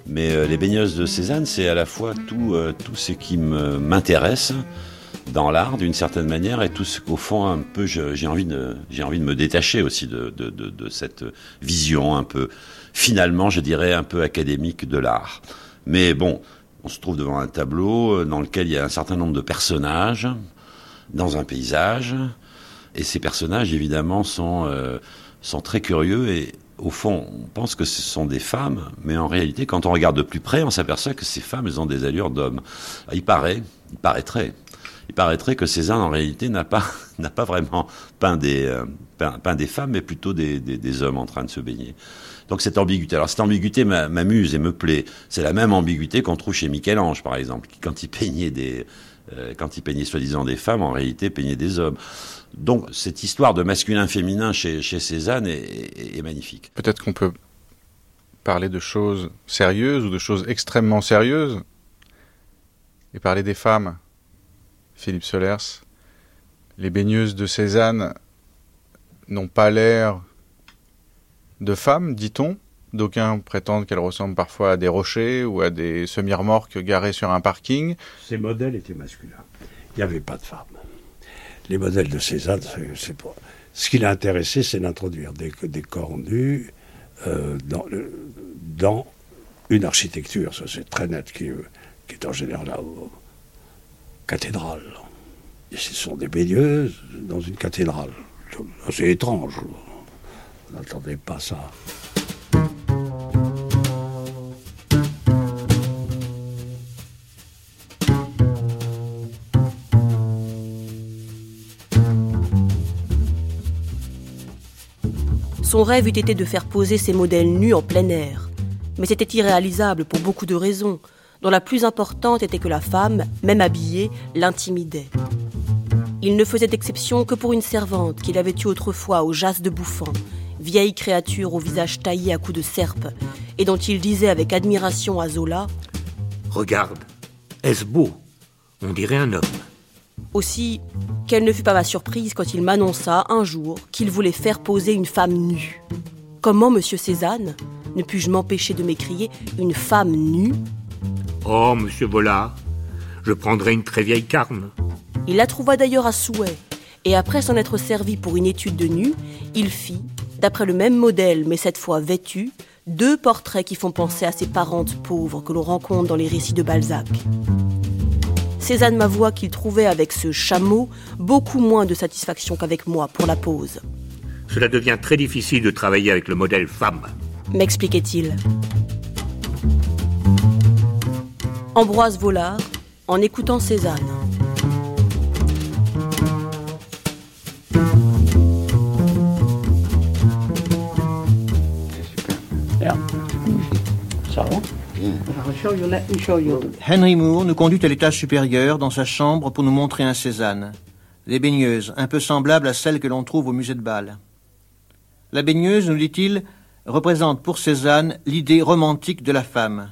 Mais les baigneuses de Cézanne, c'est à la fois tout, tout ce qui m'intéresse dans l'art d'une certaine manière et tout ce qu'au fond un peu j'ai envie de j'ai envie de me détacher aussi de, de, de, cette vision un peu finalement je dirais un peu académique de l'art mais bon on se trouve devant un tableau euh, dans lequel il y a un certain nombre de personnages dans un paysage et ces personnages évidemment sont euh, sont très curieux et au fond, on pense que ce sont des femmes, mais en réalité, quand on regarde de plus près, on s'aperçoit que ces femmes, elles ont des allures d'hommes. Il paraît, il paraîtrait, il paraîtrait que Cézanne, en réalité, n'a pas, vraiment peint des, euh, peint, des femmes, mais plutôt des, hommes en train de se baigner. Donc cette ambiguïté. Alors cette ambiguïté m'amuse et me plaît. C'est la même ambiguïté qu'on trouve chez Michel-Ange, par exemple, qui, quand il peignait des, euh, quand il peignait soi-disant des femmes, en réalité peignait des hommes. Donc cette histoire de masculin-féminin chez, chez Cézanne est, est magnifique. Peut-être qu'on peut parler de choses sérieuses ou de choses extrêmement sérieuses et parler des femmes Philippe Solers. Les baigneuses de Cézanne n'ont pas l'air de femmes, dit-on. D'aucuns prétendent qu'elles ressemblent parfois à des rochers ou à des semi-remorques garées sur un parking. Ces modèles étaient masculins. Il n'y avait pas de femmes. Les modèles de Cézanne. Ce qui l'a intéressé, c'est d'introduire des, corps nus euh, dans, une architecture, ça c'est très net, qui est en général là, cathédrale. Et ce sont des baigneuses dans une cathédrale. C'est étrange. On n'attendait pas ça. Son rêve eût été de faire poser ses modèles nus en plein air. Mais c'était irréalisable pour beaucoup de raisons dont la plus importante était que la femme, même habillée, l'intimidait. Il ne faisait exception que pour une servante qu'il avait eue autrefois au jas de bouffant, vieille créature au visage taillé à coups de serpe, et dont il disait avec admiration à Zola Regarde, est-ce beau? On dirait un homme. Aussi, quelle ne fut pas ma surprise quand il m'annonça un jour qu'il voulait faire poser une femme nue. Comment, monsieur Cézanne Ne puis-je m'empêcher de m'écrier une femme nue Oh, monsieur Bollard, je prendrai une très vieille carne. Il la trouva d'ailleurs à souhait, et après s'en être servi pour une étude de nu, il fit, d'après le même modèle mais cette fois vêtu, deux portraits qui font penser à ces parentes pauvres que l'on rencontre dans les récits de Balzac. Cézanne m'avoua qu'il trouvait avec ce chameau beaucoup moins de satisfaction qu'avec moi pour la pose. Cela devient très difficile de travailler avec le modèle femme. M'expliquait-il. Ambroise Vollard, en écoutant Cézanne. Henry Moore nous conduit à l'étage supérieur dans sa chambre pour nous montrer un Cézanne. Des baigneuses, un peu semblables à celles que l'on trouve au musée de Bâle. La baigneuse, nous dit-il, représente pour Cézanne l'idée romantique de la femme,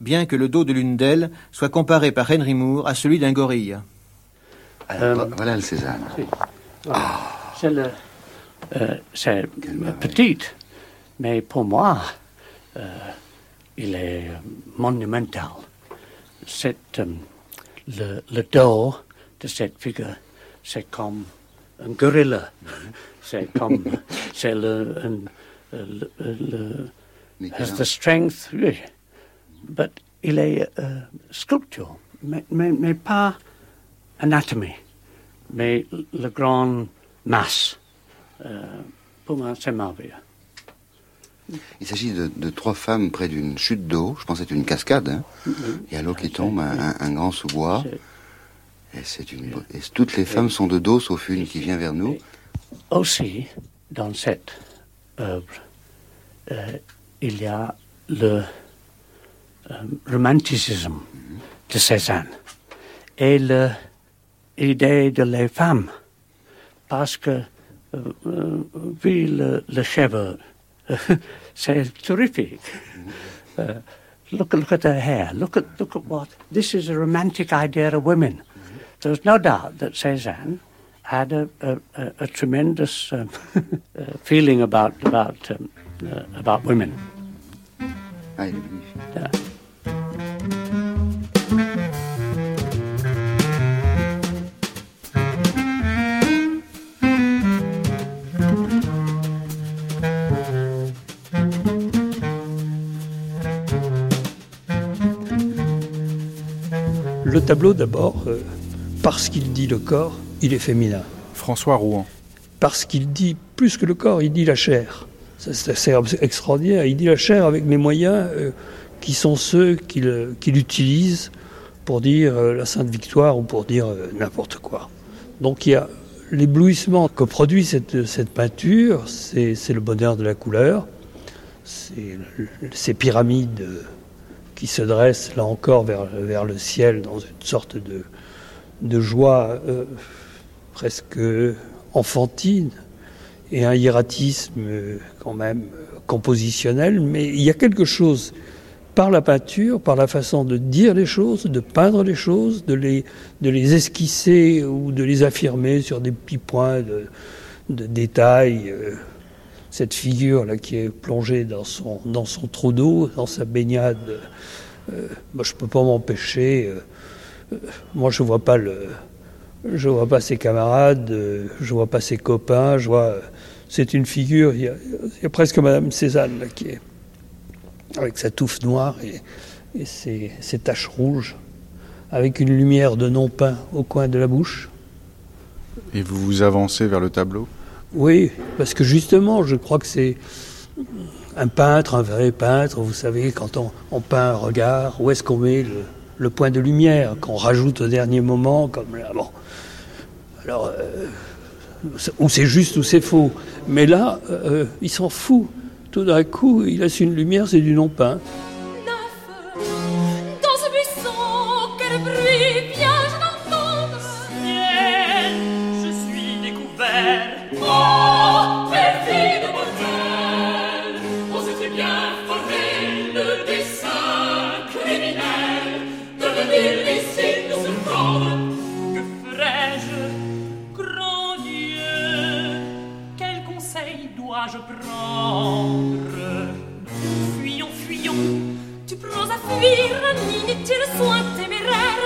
bien que le dos de l'une d'elles soit comparé par Henry Moore à celui d'un gorille. Alors, voilà le Cézanne. C'est le. euh, c'est petite, mais pour moi, euh, il est monumental. C'est euh, le, le dos de cette figure, c'est comme un gorilla. C'est comme c'est le, un- le, le has the strength, oui. But il est euh, sculpture, mais, mais, mais pas anatomie, mais le grand masse. Euh, pour moi, c'est merveilleux. Il s'agit de, de trois femmes près d'une chute d'eau. Je pense que c'est une cascade. hein. Il y a l'eau qui tombe, un, un- un grand sous-bois. Et, c'est une... et toutes les femmes sont de dos, sauf une qui vient vers nous. Aussi, dans cette œuvre, euh, il y a le euh, romanticisme de Cézanne et l'idée de les femmes. Parce que, euh, euh, vu le, le cheveu, c'est terrifique. Uh, look, look at her hair. Look at, look at what. This is a romantic idea of women. There's no doubt that Cézanne had a, a, a, tremendous um, uh, feeling about about um, uh, about women. Yeah. Le tableau, d'abord, euh, parce qu'il dit le corps, il est féminin. François Rouen. Parce qu'il dit plus que le corps, il dit la chair. C'est assez extraordinaire. Il dit la chair avec mes moyens euh, qui sont ceux qu'il euh, utilise pour dire euh, la Sainte Victoire ou pour dire n'importe quoi. Donc il y a l'éblouissement que produit cette, cette peinture, c'est le bonheur de la couleur, c'est ces pyramides se dressent là encore vers, le ciel dans une sorte de, joie euh, presque enfantine et un hiératisme euh, quand même euh, compositionnel, mais il y a quelque chose par la peinture, par la façon de dire les choses, de peindre les choses, de les, esquisser ou de les affirmer sur des petits points de, détail. Cette figure là qui est plongée dans son, dans son trou d'eau, dans sa baignade, euh, moi je peux pas m'empêcher. euh, euh, moi je vois pas le, je vois pas ses camarades, euh, je vois pas ses copains, je vois. C'est une figure. Il y, y a presque Madame Cézanne là, qui est avec sa touffe noire et, et ses, ses taches rouges, avec une lumière de non-pain au coin de la bouche. Et vous vous avancez vers le tableau? Oui, parce que justement, je crois que c'est un peintre, un vrai peintre, vous savez, quand on, peint un regard, où est-ce qu'on met le, point de lumière qu'on rajoute au dernier moment, comme bon. Alors, euh, ou c'est juste ou c'est faux. Mais là, euh, il s'en fout. Tout d'un coup, il laisse une lumière, c'est du non-pain.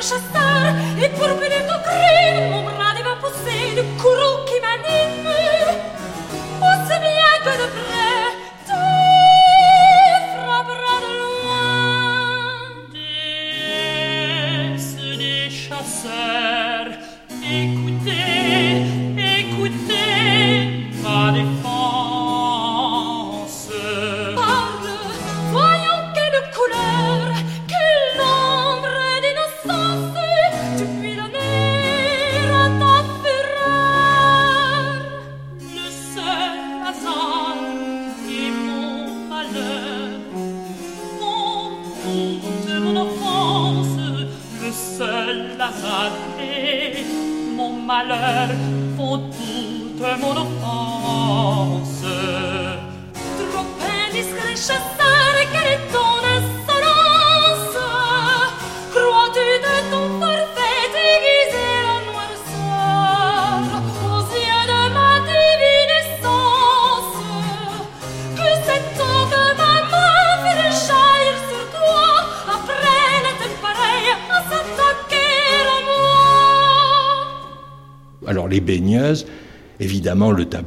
Chasseur Et pour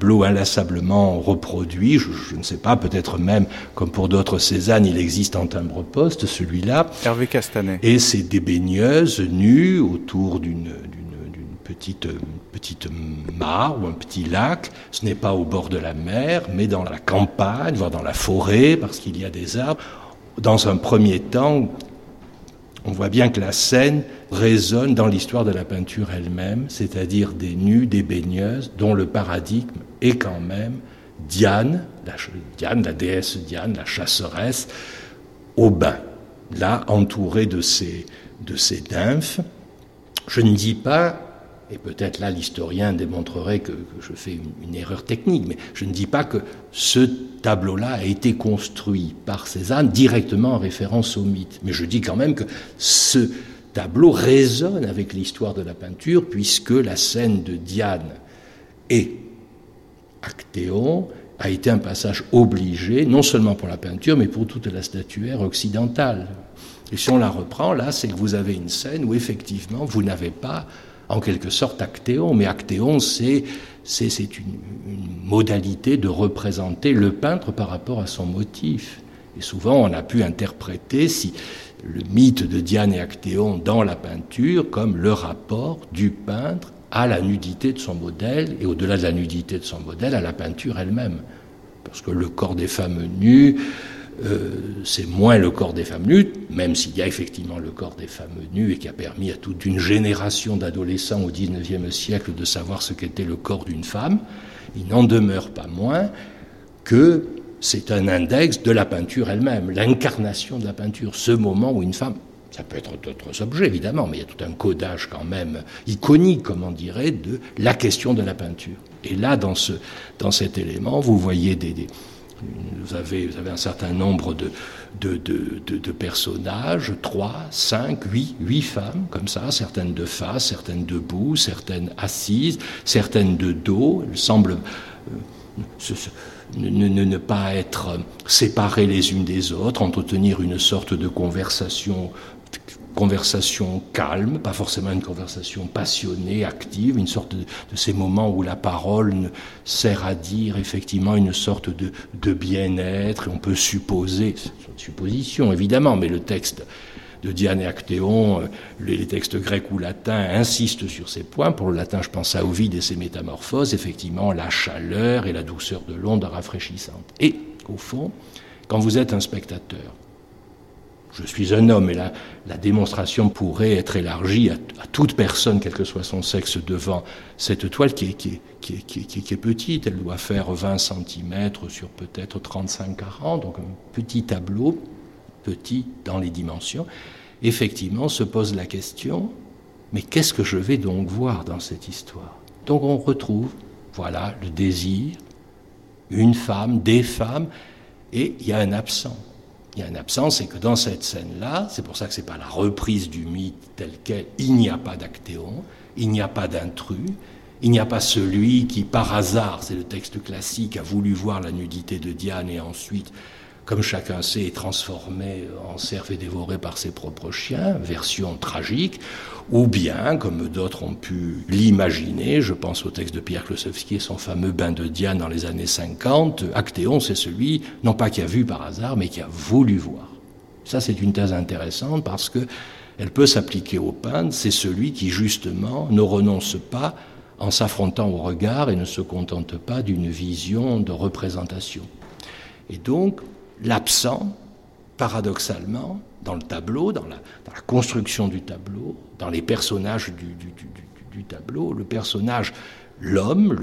tableau inlassablement reproduit, je, je ne sais pas, peut-être même comme pour d'autres Cézanne, il existe en timbre-poste celui-là. Hervé Castanet. Et c'est des baigneuses nues autour d'une petite, petite mare ou un petit lac. Ce n'est pas au bord de la mer, mais dans la campagne, voire dans la forêt, parce qu'il y a des arbres. Dans un premier temps, on voit bien que la scène résonne dans l'histoire de la peinture elle-même, c'est-à-dire des nus, des baigneuses, dont le paradigme est quand même Diane, la, Diane, la déesse Diane, la chasseresse, au bain, là entourée de ces, de nymphes. Je ne dis pas, et peut-être là l'historien démontrerait que, je fais une, une erreur technique, mais je ne dis pas que ce tableau-là a été construit par Cézanne directement en référence au mythe. Mais je dis quand même que ce tableau résonne avec l'histoire de la peinture, puisque la scène de Diane et Actéon a été un passage obligé, non seulement pour la peinture, mais pour toute la statuaire occidentale. Et si on la reprend, là, c'est que vous avez une scène où effectivement, vous n'avez pas, en quelque sorte, Actéon, mais Actéon, c'est c'est une, une modalité de représenter le peintre par rapport à son motif. Et souvent, on a pu interpréter si le mythe de Diane et Actéon dans la peinture comme le rapport du peintre à la nudité de son modèle et au-delà de la nudité de son modèle, à la peinture elle-même. Parce que le corps des femmes nues, c'est moins le corps des femmes nues, même s'il y a effectivement le corps des femmes nues et qui a permis à toute une génération d'adolescents au XIXe siècle de savoir ce qu'était le corps d'une femme, il n'en demeure pas moins que c'est un index de la peinture elle-même, l'incarnation de la peinture, ce moment où une femme, ça peut être d'autres objets évidemment, mais il y a tout un codage quand même iconique, comme on dirait, de la question de la peinture. Et là, dans, ce, dans cet élément, vous voyez des vous avez, un certain nombre de, de, de, de, personnages, trois, cinq, huit, huit femmes, comme ça, certaines de face, certaines debout, certaines assises, certaines de dos. Elles semblent euh, ne, ne, ne, pas être séparées les unes des autres, entretenir une sorte de conversation conversation calme, pas forcément une conversation passionnée, active, une sorte de, ces moments où la parole sert à dire effectivement une sorte de, bien-être, on peut supposer, c'est une supposition évidemment, mais le texte de Diane et Actéon, les textes grecs ou latins insistent sur ces points. Pour le latin, je pense à Ovide et ses métamorphoses, effectivement, la chaleur et la douceur de l'onde rafraîchissante. Et, au fond, quand vous êtes un spectateur, je suis un homme et la, démonstration pourrait être élargie à, toute personne, quel que soit son sexe, devant cette toile qui est petite. Elle doit faire 20 cm sur peut-être 35-40, donc un petit tableau, petit dans les dimensions. Effectivement, se pose la question, mais qu'est-ce que je vais donc voir dans cette histoire? Donc on retrouve, voilà, le désir, une femme, des femmes, et il y a un absent. Il y a un absent, c'est que dans cette scène-là, c'est pour ça que ce n'est pas la reprise du mythe tel quel, il n'y a pas d'actéon, il n'y a pas d'intrus, il n'y a pas celui qui, par hasard, c'est le texte classique, a voulu voir la nudité de Diane et ensuite comme chacun sait, est transformé en cerf et dévoré par ses propres chiens, version tragique, ou bien, comme d'autres ont pu l'imaginer, je pense au texte de Pierre Klosowski et son fameux bain de Diane dans les années 50, Actéon, c'est celui, non pas qui a vu par hasard, mais qui a voulu voir. Ça, c'est une thèse intéressante parce que elle peut s'appliquer au peintre, c'est celui qui, justement, ne renonce pas en s'affrontant au regard et ne se contente pas d'une vision de représentation. Et donc, l'absent, paradoxalement, dans le tableau, dans la, construction du tableau, dans les personnages du, tableau, le personnage, l'homme,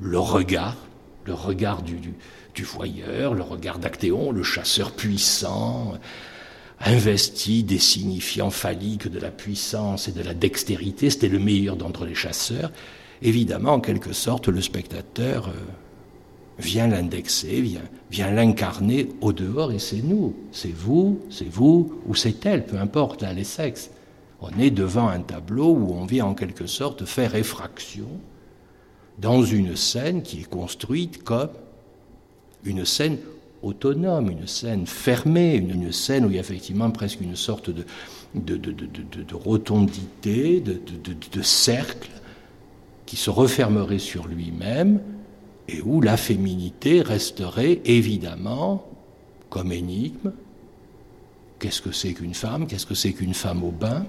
le, regard, le regard du, voyeur, le regard d'Actéon, le chasseur puissant, investi des signifiants phalliques de la puissance et de la dextérité, c'était le meilleur d'entre les chasseurs. Évidemment, en quelque sorte, le spectateur... Euh, vient l'indexer, vient, vient l'incarner au dehors, et c'est nous, c'est vous, c'est vous, ou c'est elle, peu importe, les sexes. On est devant un tableau où on vient en quelque sorte faire effraction dans une scène qui est construite comme une scène autonome, une scène fermée, une, scène où il y a effectivement presque une sorte de, de, de, de rotondité, de cercle qui se refermerait sur lui-même et où la féminité resterait évidemment comme énigme. Qu'est-ce que c'est qu'une femme? Qu'est-ce que c'est qu'une femme au bain?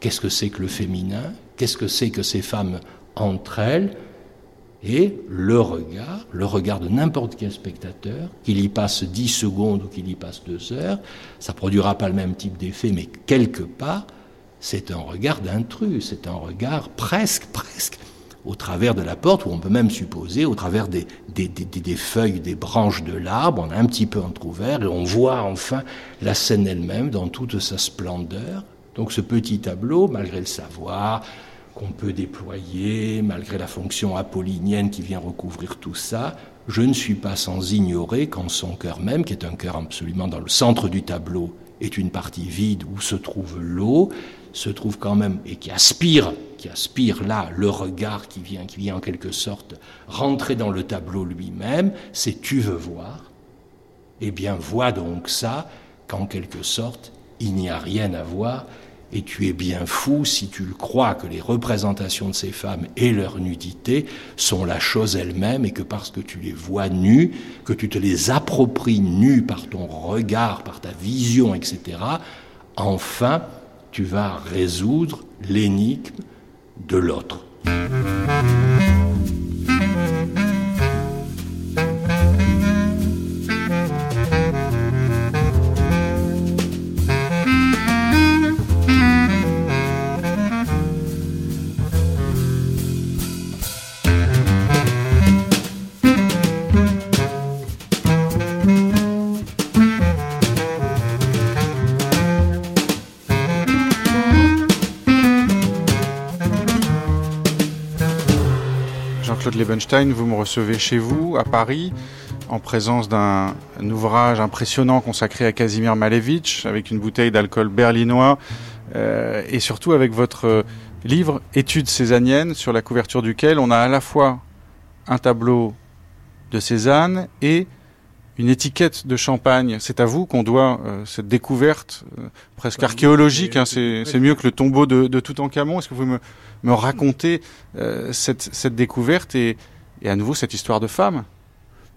Qu'est-ce que c'est que le féminin? Qu'est-ce que c'est que ces femmes entre elles? Et le regard, le regard de n'importe quel spectateur, qu'il y passe dix secondes ou qu'il y passe deux heures, ça produira pas le même type d'effet, mais quelque part, c'est un regard d'intrus, c'est un regard presque, presque au travers de la porte, ou on peut même supposer au travers des, des, feuilles, des branches de l'arbre, on a un petit peu entrouvert et on voit enfin la scène elle-même dans toute sa splendeur. Donc ce petit tableau, malgré le savoir qu'on peut déployer, malgré la fonction apollinienne qui vient recouvrir tout ça, je ne suis pas sans ignorer qu'en son cœur même, qui est un cœur absolument dans le centre du tableau, est une partie vide où se trouve l'eau, se trouve quand même et qui aspire, qui aspire là le regard qui vient, qui vient en quelque sorte rentrer dans le tableau lui-même, c'est tu veux voir. Eh bien, vois donc ça qu'en quelque sorte il n'y a rien à voir et tu es bien fou si tu crois que les représentations de ces femmes et leur nudité sont la chose elle-même et que parce que tu les vois nues, que tu te les appropries nues par ton regard, par ta vision, etc., enfin, tu vas résoudre l'énigme de l'autre. Vous me recevez chez vous, à Paris, en présence d'un ouvrage impressionnant consacré à Casimir Malevich, avec une bouteille d'alcool berlinois, euh, et surtout avec votre livre Études césaniennes, sur la couverture duquel on a à la fois un tableau de Cézanne et une étiquette de champagne. C'est à vous qu'on doit euh, cette découverte euh, presque archéologique. Hein, c'est mieux que le tombeau de, de Toutankhamon. Est-ce que vous me, me raconter euh, cette, cette, découverte et, et, à nouveau cette histoire de femme?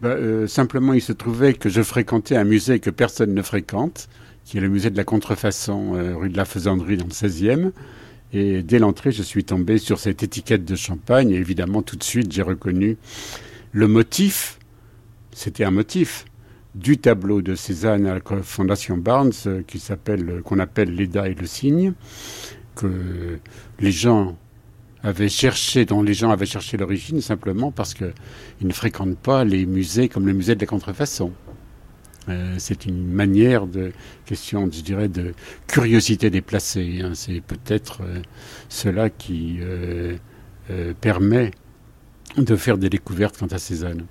Ben, Simplement, il se trouvait que je fréquentais un musée que personne ne fréquente, qui est le musée de la contrefaçon rue de la Faisanderie dans le 16e. Et dès l'entrée, je suis tombé sur cette étiquette de champagne. Et évidemment, tout de suite, j'ai reconnu le motif. C'était un motif du tableau de Cézanne à la Fondation Barnes, qui s'appelle, qu'on appelle L'Eda et le cygne, que les gens avaient cherché, dont les gens avaient cherché l'origine simplement parce qu'ils ne fréquentent pas les musées comme le musée de la contrefaçon. Euh, c'est une manière de question, je dirais, de curiosité déplacée. Hein. C'est peut-être euh, cela qui euh, permet de faire des découvertes quant à Cézanne.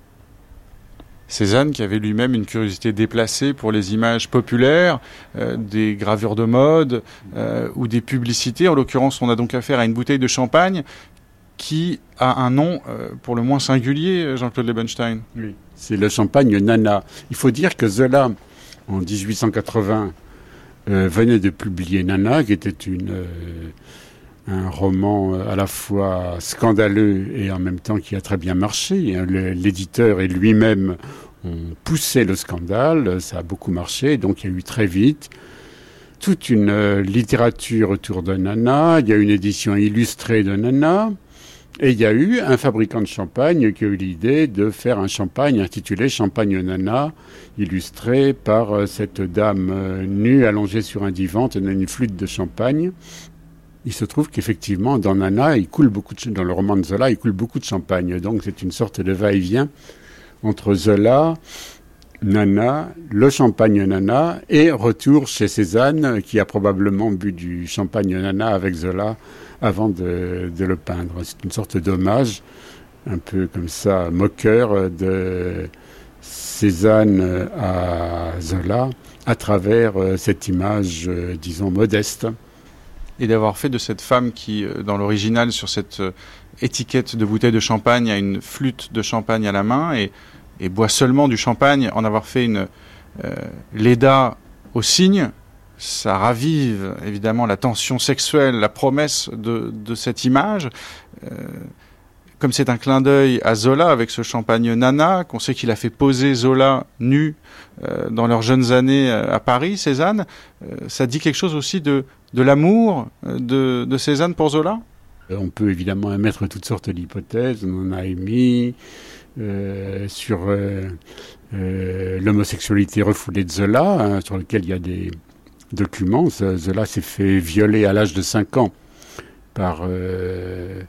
Cézanne qui avait lui-même une curiosité déplacée pour les images populaires, des gravures de mode ou des publicités. En l'occurrence, on a donc affaire à une bouteille de champagne qui a un nom pour le moins singulier, Jean-Claude Lebenstein. Oui c'est le champagne Nana. Il faut dire que Zola, en 1880, euh, venait de publier Nana, qui était une, euh, un roman euh, à la fois scandaleux et en même temps qui a très bien marché. Hein. L'éditeur et lui-même ont poussé le scandale, ça a beaucoup marché, donc il y a eu très vite toute une littérature autour de Nana, il y a une édition illustrée de Nana, et il y a eu un fabricant de champagne qui a eu l'idée de faire un champagne intitulé Champagne Nana, illustré par euh, cette dame euh, nue allongée sur un divan tenant une flûte de champagne. Il se trouve qu'effectivement, dans Nana, il coule beaucoup de, dans le roman de Zola, il coule beaucoup de champagne. Donc c'est une sorte de va-et-vient entre Zola, Nana, le champagne Nana, et retour chez Cézanne, qui a probablement bu du champagne Nana avec Zola avant de, le peindre. C'est une sorte d'hommage, un peu comme ça, moqueur de Cézanne à Zola, à travers euh, cette image, euh, disons, modeste. Et d'avoir fait de cette femme qui, euh, dans l'original, sur cette étiquette de bouteille de champagne, a une flûte de champagne à la main et, boit seulement du champagne, en avoir fait une Leda au cygne, ça ravive évidemment la tension sexuelle, la promesse de, cette image. Euh, comme c'est un clin d'œil à Zola avec ce champagne Nana, qu'on sait qu'il a fait poser Zola nu euh, dans leurs jeunes années euh, à Paris, Cézanne, ça dit quelque chose aussi de, l'amour de, Cézanne pour Zola? On peut évidemment émettre toutes sortes d'hypothèses, on en a émis sur l'homosexualité refoulée de Zola, hein, sur lequel il y a des documents. Zola s'est fait violer à l'âge de 5 ans par euh,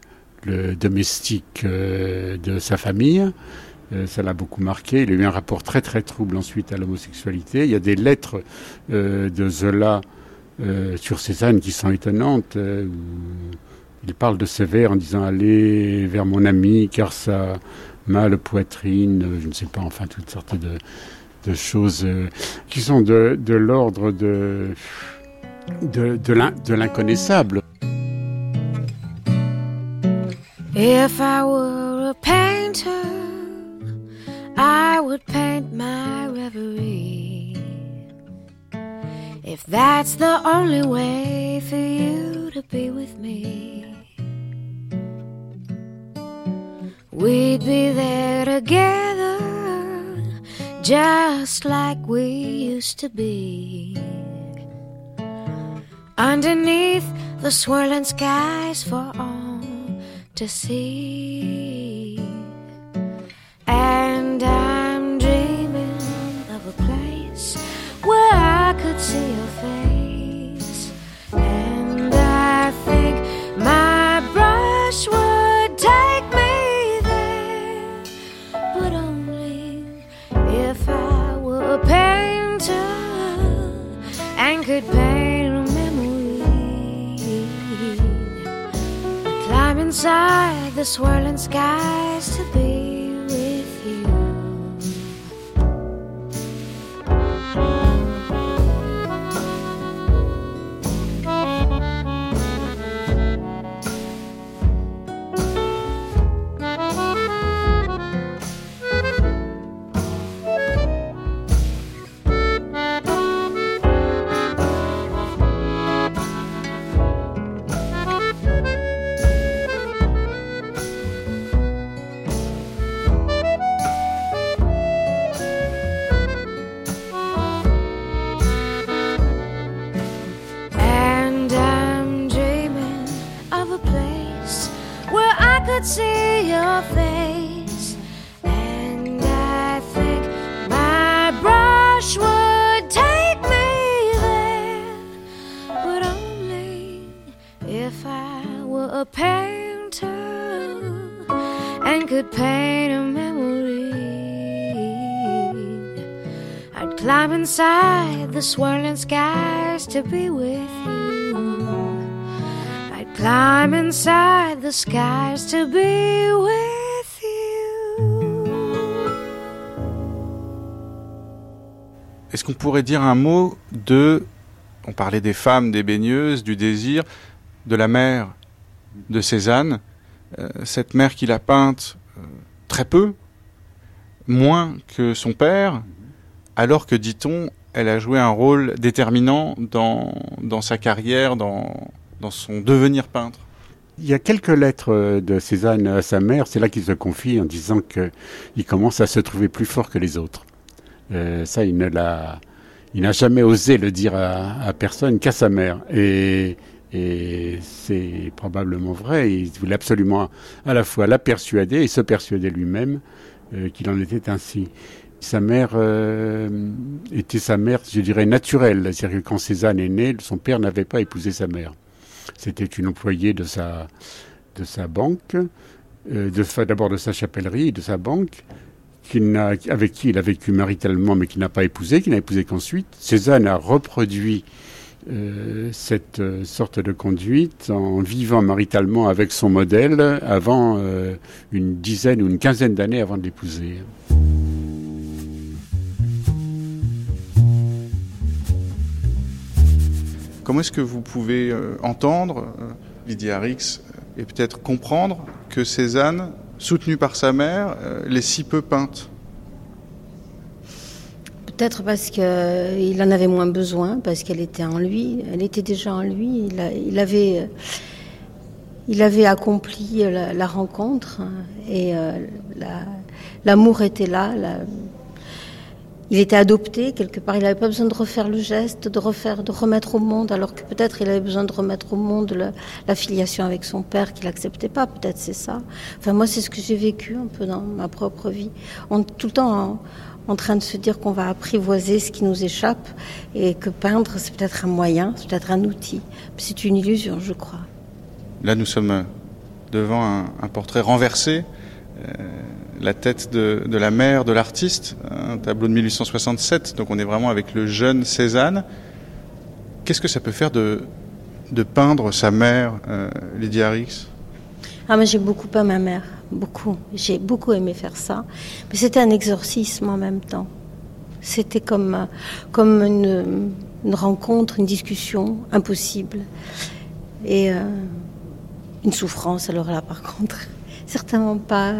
le domestique euh, de sa famille. Euh, ça l'a beaucoup marqué. Il a eu un rapport très très trouble ensuite à l'homosexualité. Il y a des lettres de Zola sur Cézanne qui sont étonnantes. il parle de ses en disant Allez vers mon ami car ça m'a le poitrine, je ne sais pas, enfin toutes sortes de, choses euh, qui sont de, l'ordre de, de, l'inconnaissable. I would paint my reverie. If that's the only way for you to be with me, we'd be there together just like we used to be. Underneath the swirling skies for all to see. And I'm dreaming of a place where I could see your face. And I think my brush would take me there. But only if I were a painter and could paint a memory, I'd climb inside the swirling skies the swirling skies to be with you. I'd climb inside the skies to be with you. Est-ce qu'on pourrait dire un mot de... On parlait des femmes, des baigneuses, du désir, de la mère de Cézanne, euh, cette mère qu'il a peinte euh, très peu, moins que son père, alors que, dit-on, elle a joué un rôle déterminant dans, dans sa carrière, dans, dans son devenir peintre. Il y a quelques lettres euh, de Cézanne à sa mère, c'est là qu'il se confie en disant qu'il commence à se trouver plus fort que les autres. Euh, ça, il ne l'a, il n'a jamais osé le dire à, personne qu'à sa mère. Et, et c'est probablement vrai. Il voulait absolument à la fois la persuader et se persuader lui-même euh, qu'il en était ainsi. Sa mère euh, était sa mère, je dirais, naturelle. C'est-à-dire que quand Cézanne est né, son père n'avait pas épousé sa mère. C'était une employée de sa, de sa banque, euh, d'abord de sa chapellerie, de sa banque, avec qui il a vécu maritalement, mais qui n'a pas épousé, qui n'a épousé qu'ensuite. Cézanne a reproduit euh, cette sorte de conduite en vivant maritalement avec son modèle avant une dizaine ou une quinzaine d'années avant de l'épouser. Comment est-ce que vous pouvez euh, entendre, euh, Lydie Harrix, euh, et peut-être comprendre que Cézanne, soutenue par sa mère, l'est si peu peinte? Peut-être parce qu'il en avait moins besoin, parce qu'elle était en lui, elle était déjà en lui, il, avait, il avait accompli la, rencontre hein, et la- l'amour était là. Il était adopté quelque part, il n'avait pas besoin de refaire le geste, de refaire, de remettre au monde, alors que peut-être il avait besoin de remettre au monde la, filiation avec son père qu'il n'acceptait pas, peut-être c'est ça. Enfin moi c'est ce que j'ai vécu un peu dans ma propre vie. On tout le temps en, train de se dire qu'on va apprivoiser ce qui nous échappe et que peindre c'est peut-être un moyen, c'est peut-être un outil. C'est une illusion je crois. Là, nous sommes devant un, un portrait renversé, euh, la tête de, la mère de l'artiste, un tableau de 1867, donc on est vraiment avec le jeune Cézanne. Qu'est-ce que ça peut faire de, peindre sa mère, euh, Lydie Harrix Ah mais j'ai beaucoup aimé ma mère, beaucoup. J'ai beaucoup aimé faire ça, mais c'était un exorcisme en même temps. C'était comme euh, comme une, rencontre, une discussion impossible et euh, une souffrance. Alors là, par contre, certainement pas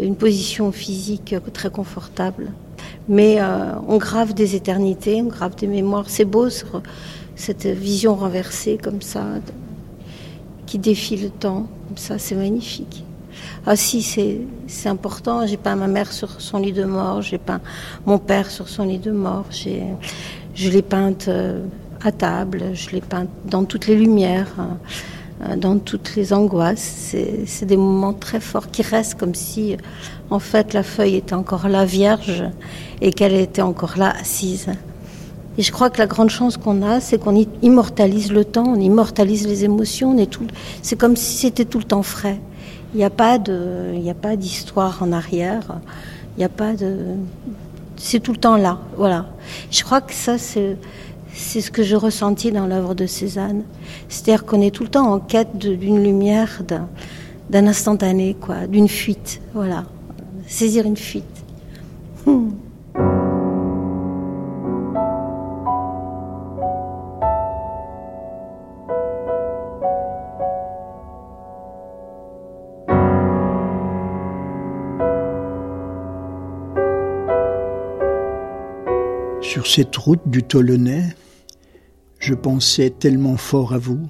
une position physique très confortable. Mais euh, on grave des éternités, on grave des mémoires. C'est beau ce- cette vision renversée comme ça, qui défie le temps. Comme ça, c'est magnifique. Ah si, c'est important. J'ai peint ma mère sur son lit de mort, j'ai peint mon père sur son lit de mort. Je l'ai peinte euh, à table, je l'ai peinte dans toutes les lumières, hein, dans toutes les angoisses. C'est des moments très forts qui restent comme si, en fait, la feuille était encore là vierge et qu'elle était encore là assise. Et je crois que la grande chance qu'on a, c'est qu'on immortalise le temps, on immortalise les émotions. C'est comme si c'était tout le temps frais. Il n'y a pas d'histoire en arrière. Il n'y a pas de, c'est tout le temps là. Voilà. Je crois que ça, c'est ce que je ressentis dans l'œuvre de Cézanne. C'est-à-dire qu'on est tout le temps en quête d'une lumière, d'un, instantané, quoi, d'une fuite. Voilà. Saisir une fuite. Hmm. Sur cette route du Tolonais, je pensais tellement fort à vous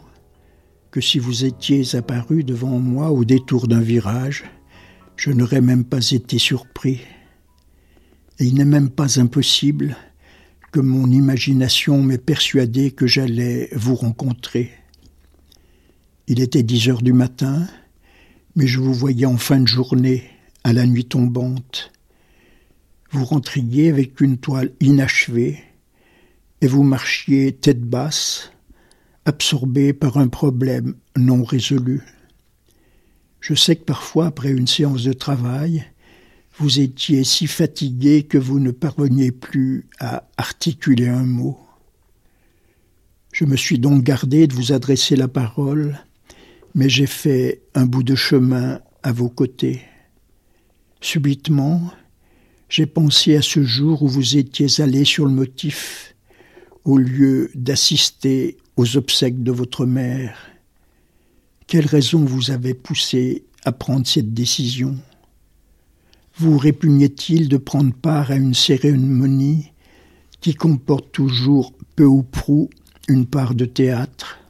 que si vous étiez apparu devant moi au détour d'un virage, je n'aurais même pas été surpris. Et il n'est même pas impossible que mon imagination m'ait persuadé que j'allais vous rencontrer. Il était dix heures du matin, mais je vous voyais en fin de journée, à la nuit tombante. Vous rentriez avec une toile inachevée vous marchiez tête basse, absorbé par un problème non résolu. Je sais que parfois, après une séance de travail, vous étiez si fatigué que vous ne parveniez plus à articuler un mot. Je me suis donc gardé de vous adresser la parole, mais j'ai fait un bout de chemin à vos côtés. Subitement, j'ai pensé à ce jour où vous étiez allé sur le motif, au lieu d'assister aux obsèques de votre mère. Quelle raison vous avait poussé à prendre cette décision? Vous répugnait-il de prendre part à une cérémonie qui comporte toujours peu ou prou une part de théâtre?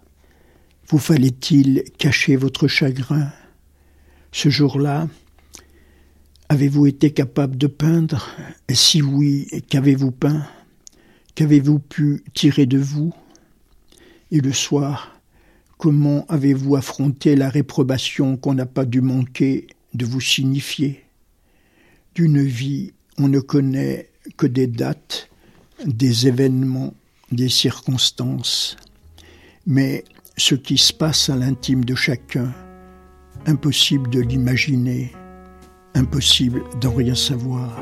Vous fallait-il cacher votre chagrin? Ce jour-là, avez-vous été capable de peindre? Et si oui, qu'avez-vous peint? Qu'avez-vous pu tirer de vous? Et le soir, comment avez-vous affronté la réprobation qu'on n'a pas dû manquer de vous signifier? D'une vie, on ne connaît que des dates, des événements, des circonstances. Mais ce qui se passe à l'intime de chacun, impossible de l'imaginer, impossible d'en rien savoir.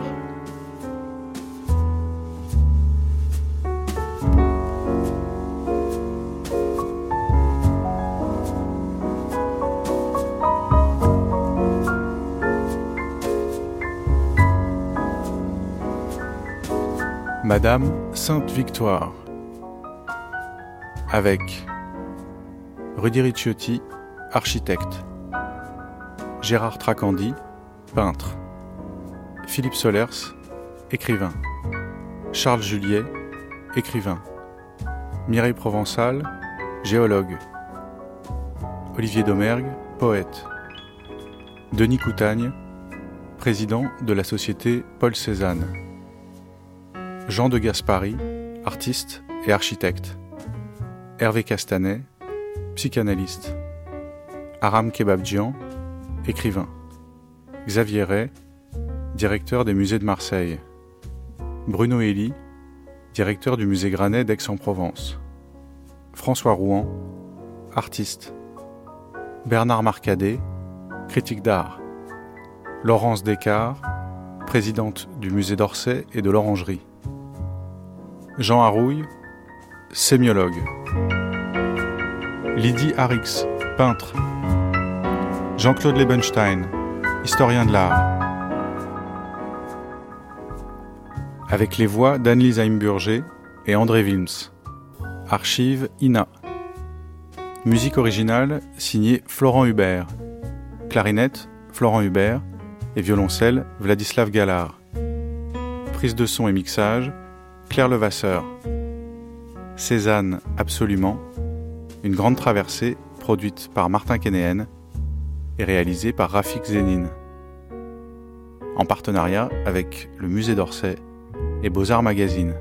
Madame Sainte-Victoire. Avec Rudy Ricciotti, architecte, Gérard Tracandi, peintre, Philippe Solers, écrivain, Charles Juliet, écrivain, Mireille Provençal, géologue, Olivier Domergue, poète, Denis Coutagne, président de la société Paul Cézanne, Jean de Gaspari, artiste et architecte, Hervé Castanet, psychanalyste, Aram Kebabdjian, écrivain, Xavier Ray, directeur des musées de Marseille, Bruno Elie, directeur du musée Granet d'Aix-en-Provence, François Rouen, artiste, Bernard Marcadet, critique d'art, Laurence Descartes, présidente du musée d'Orsay et de l'Orangerie, Jean Harouille, sémiologue. Lydie Harix, peintre. Jean-Claude Lebenstein, historien de l'art. Avec les voix d'Annelise Heimburger et André Wilms. Archive INA. Musique originale signée Florent Hubert. Clarinette, Florent Hubert. Et violoncelle, Vladislav Galard. Prise de son et mixage, Claire Levasseur. Cézanne Absolument, une grande traversée produite par Martin Kénéen et réalisée par Rafik Zénine. En partenariat avec le Musée d'Orsay et Beaux-Arts Magazine.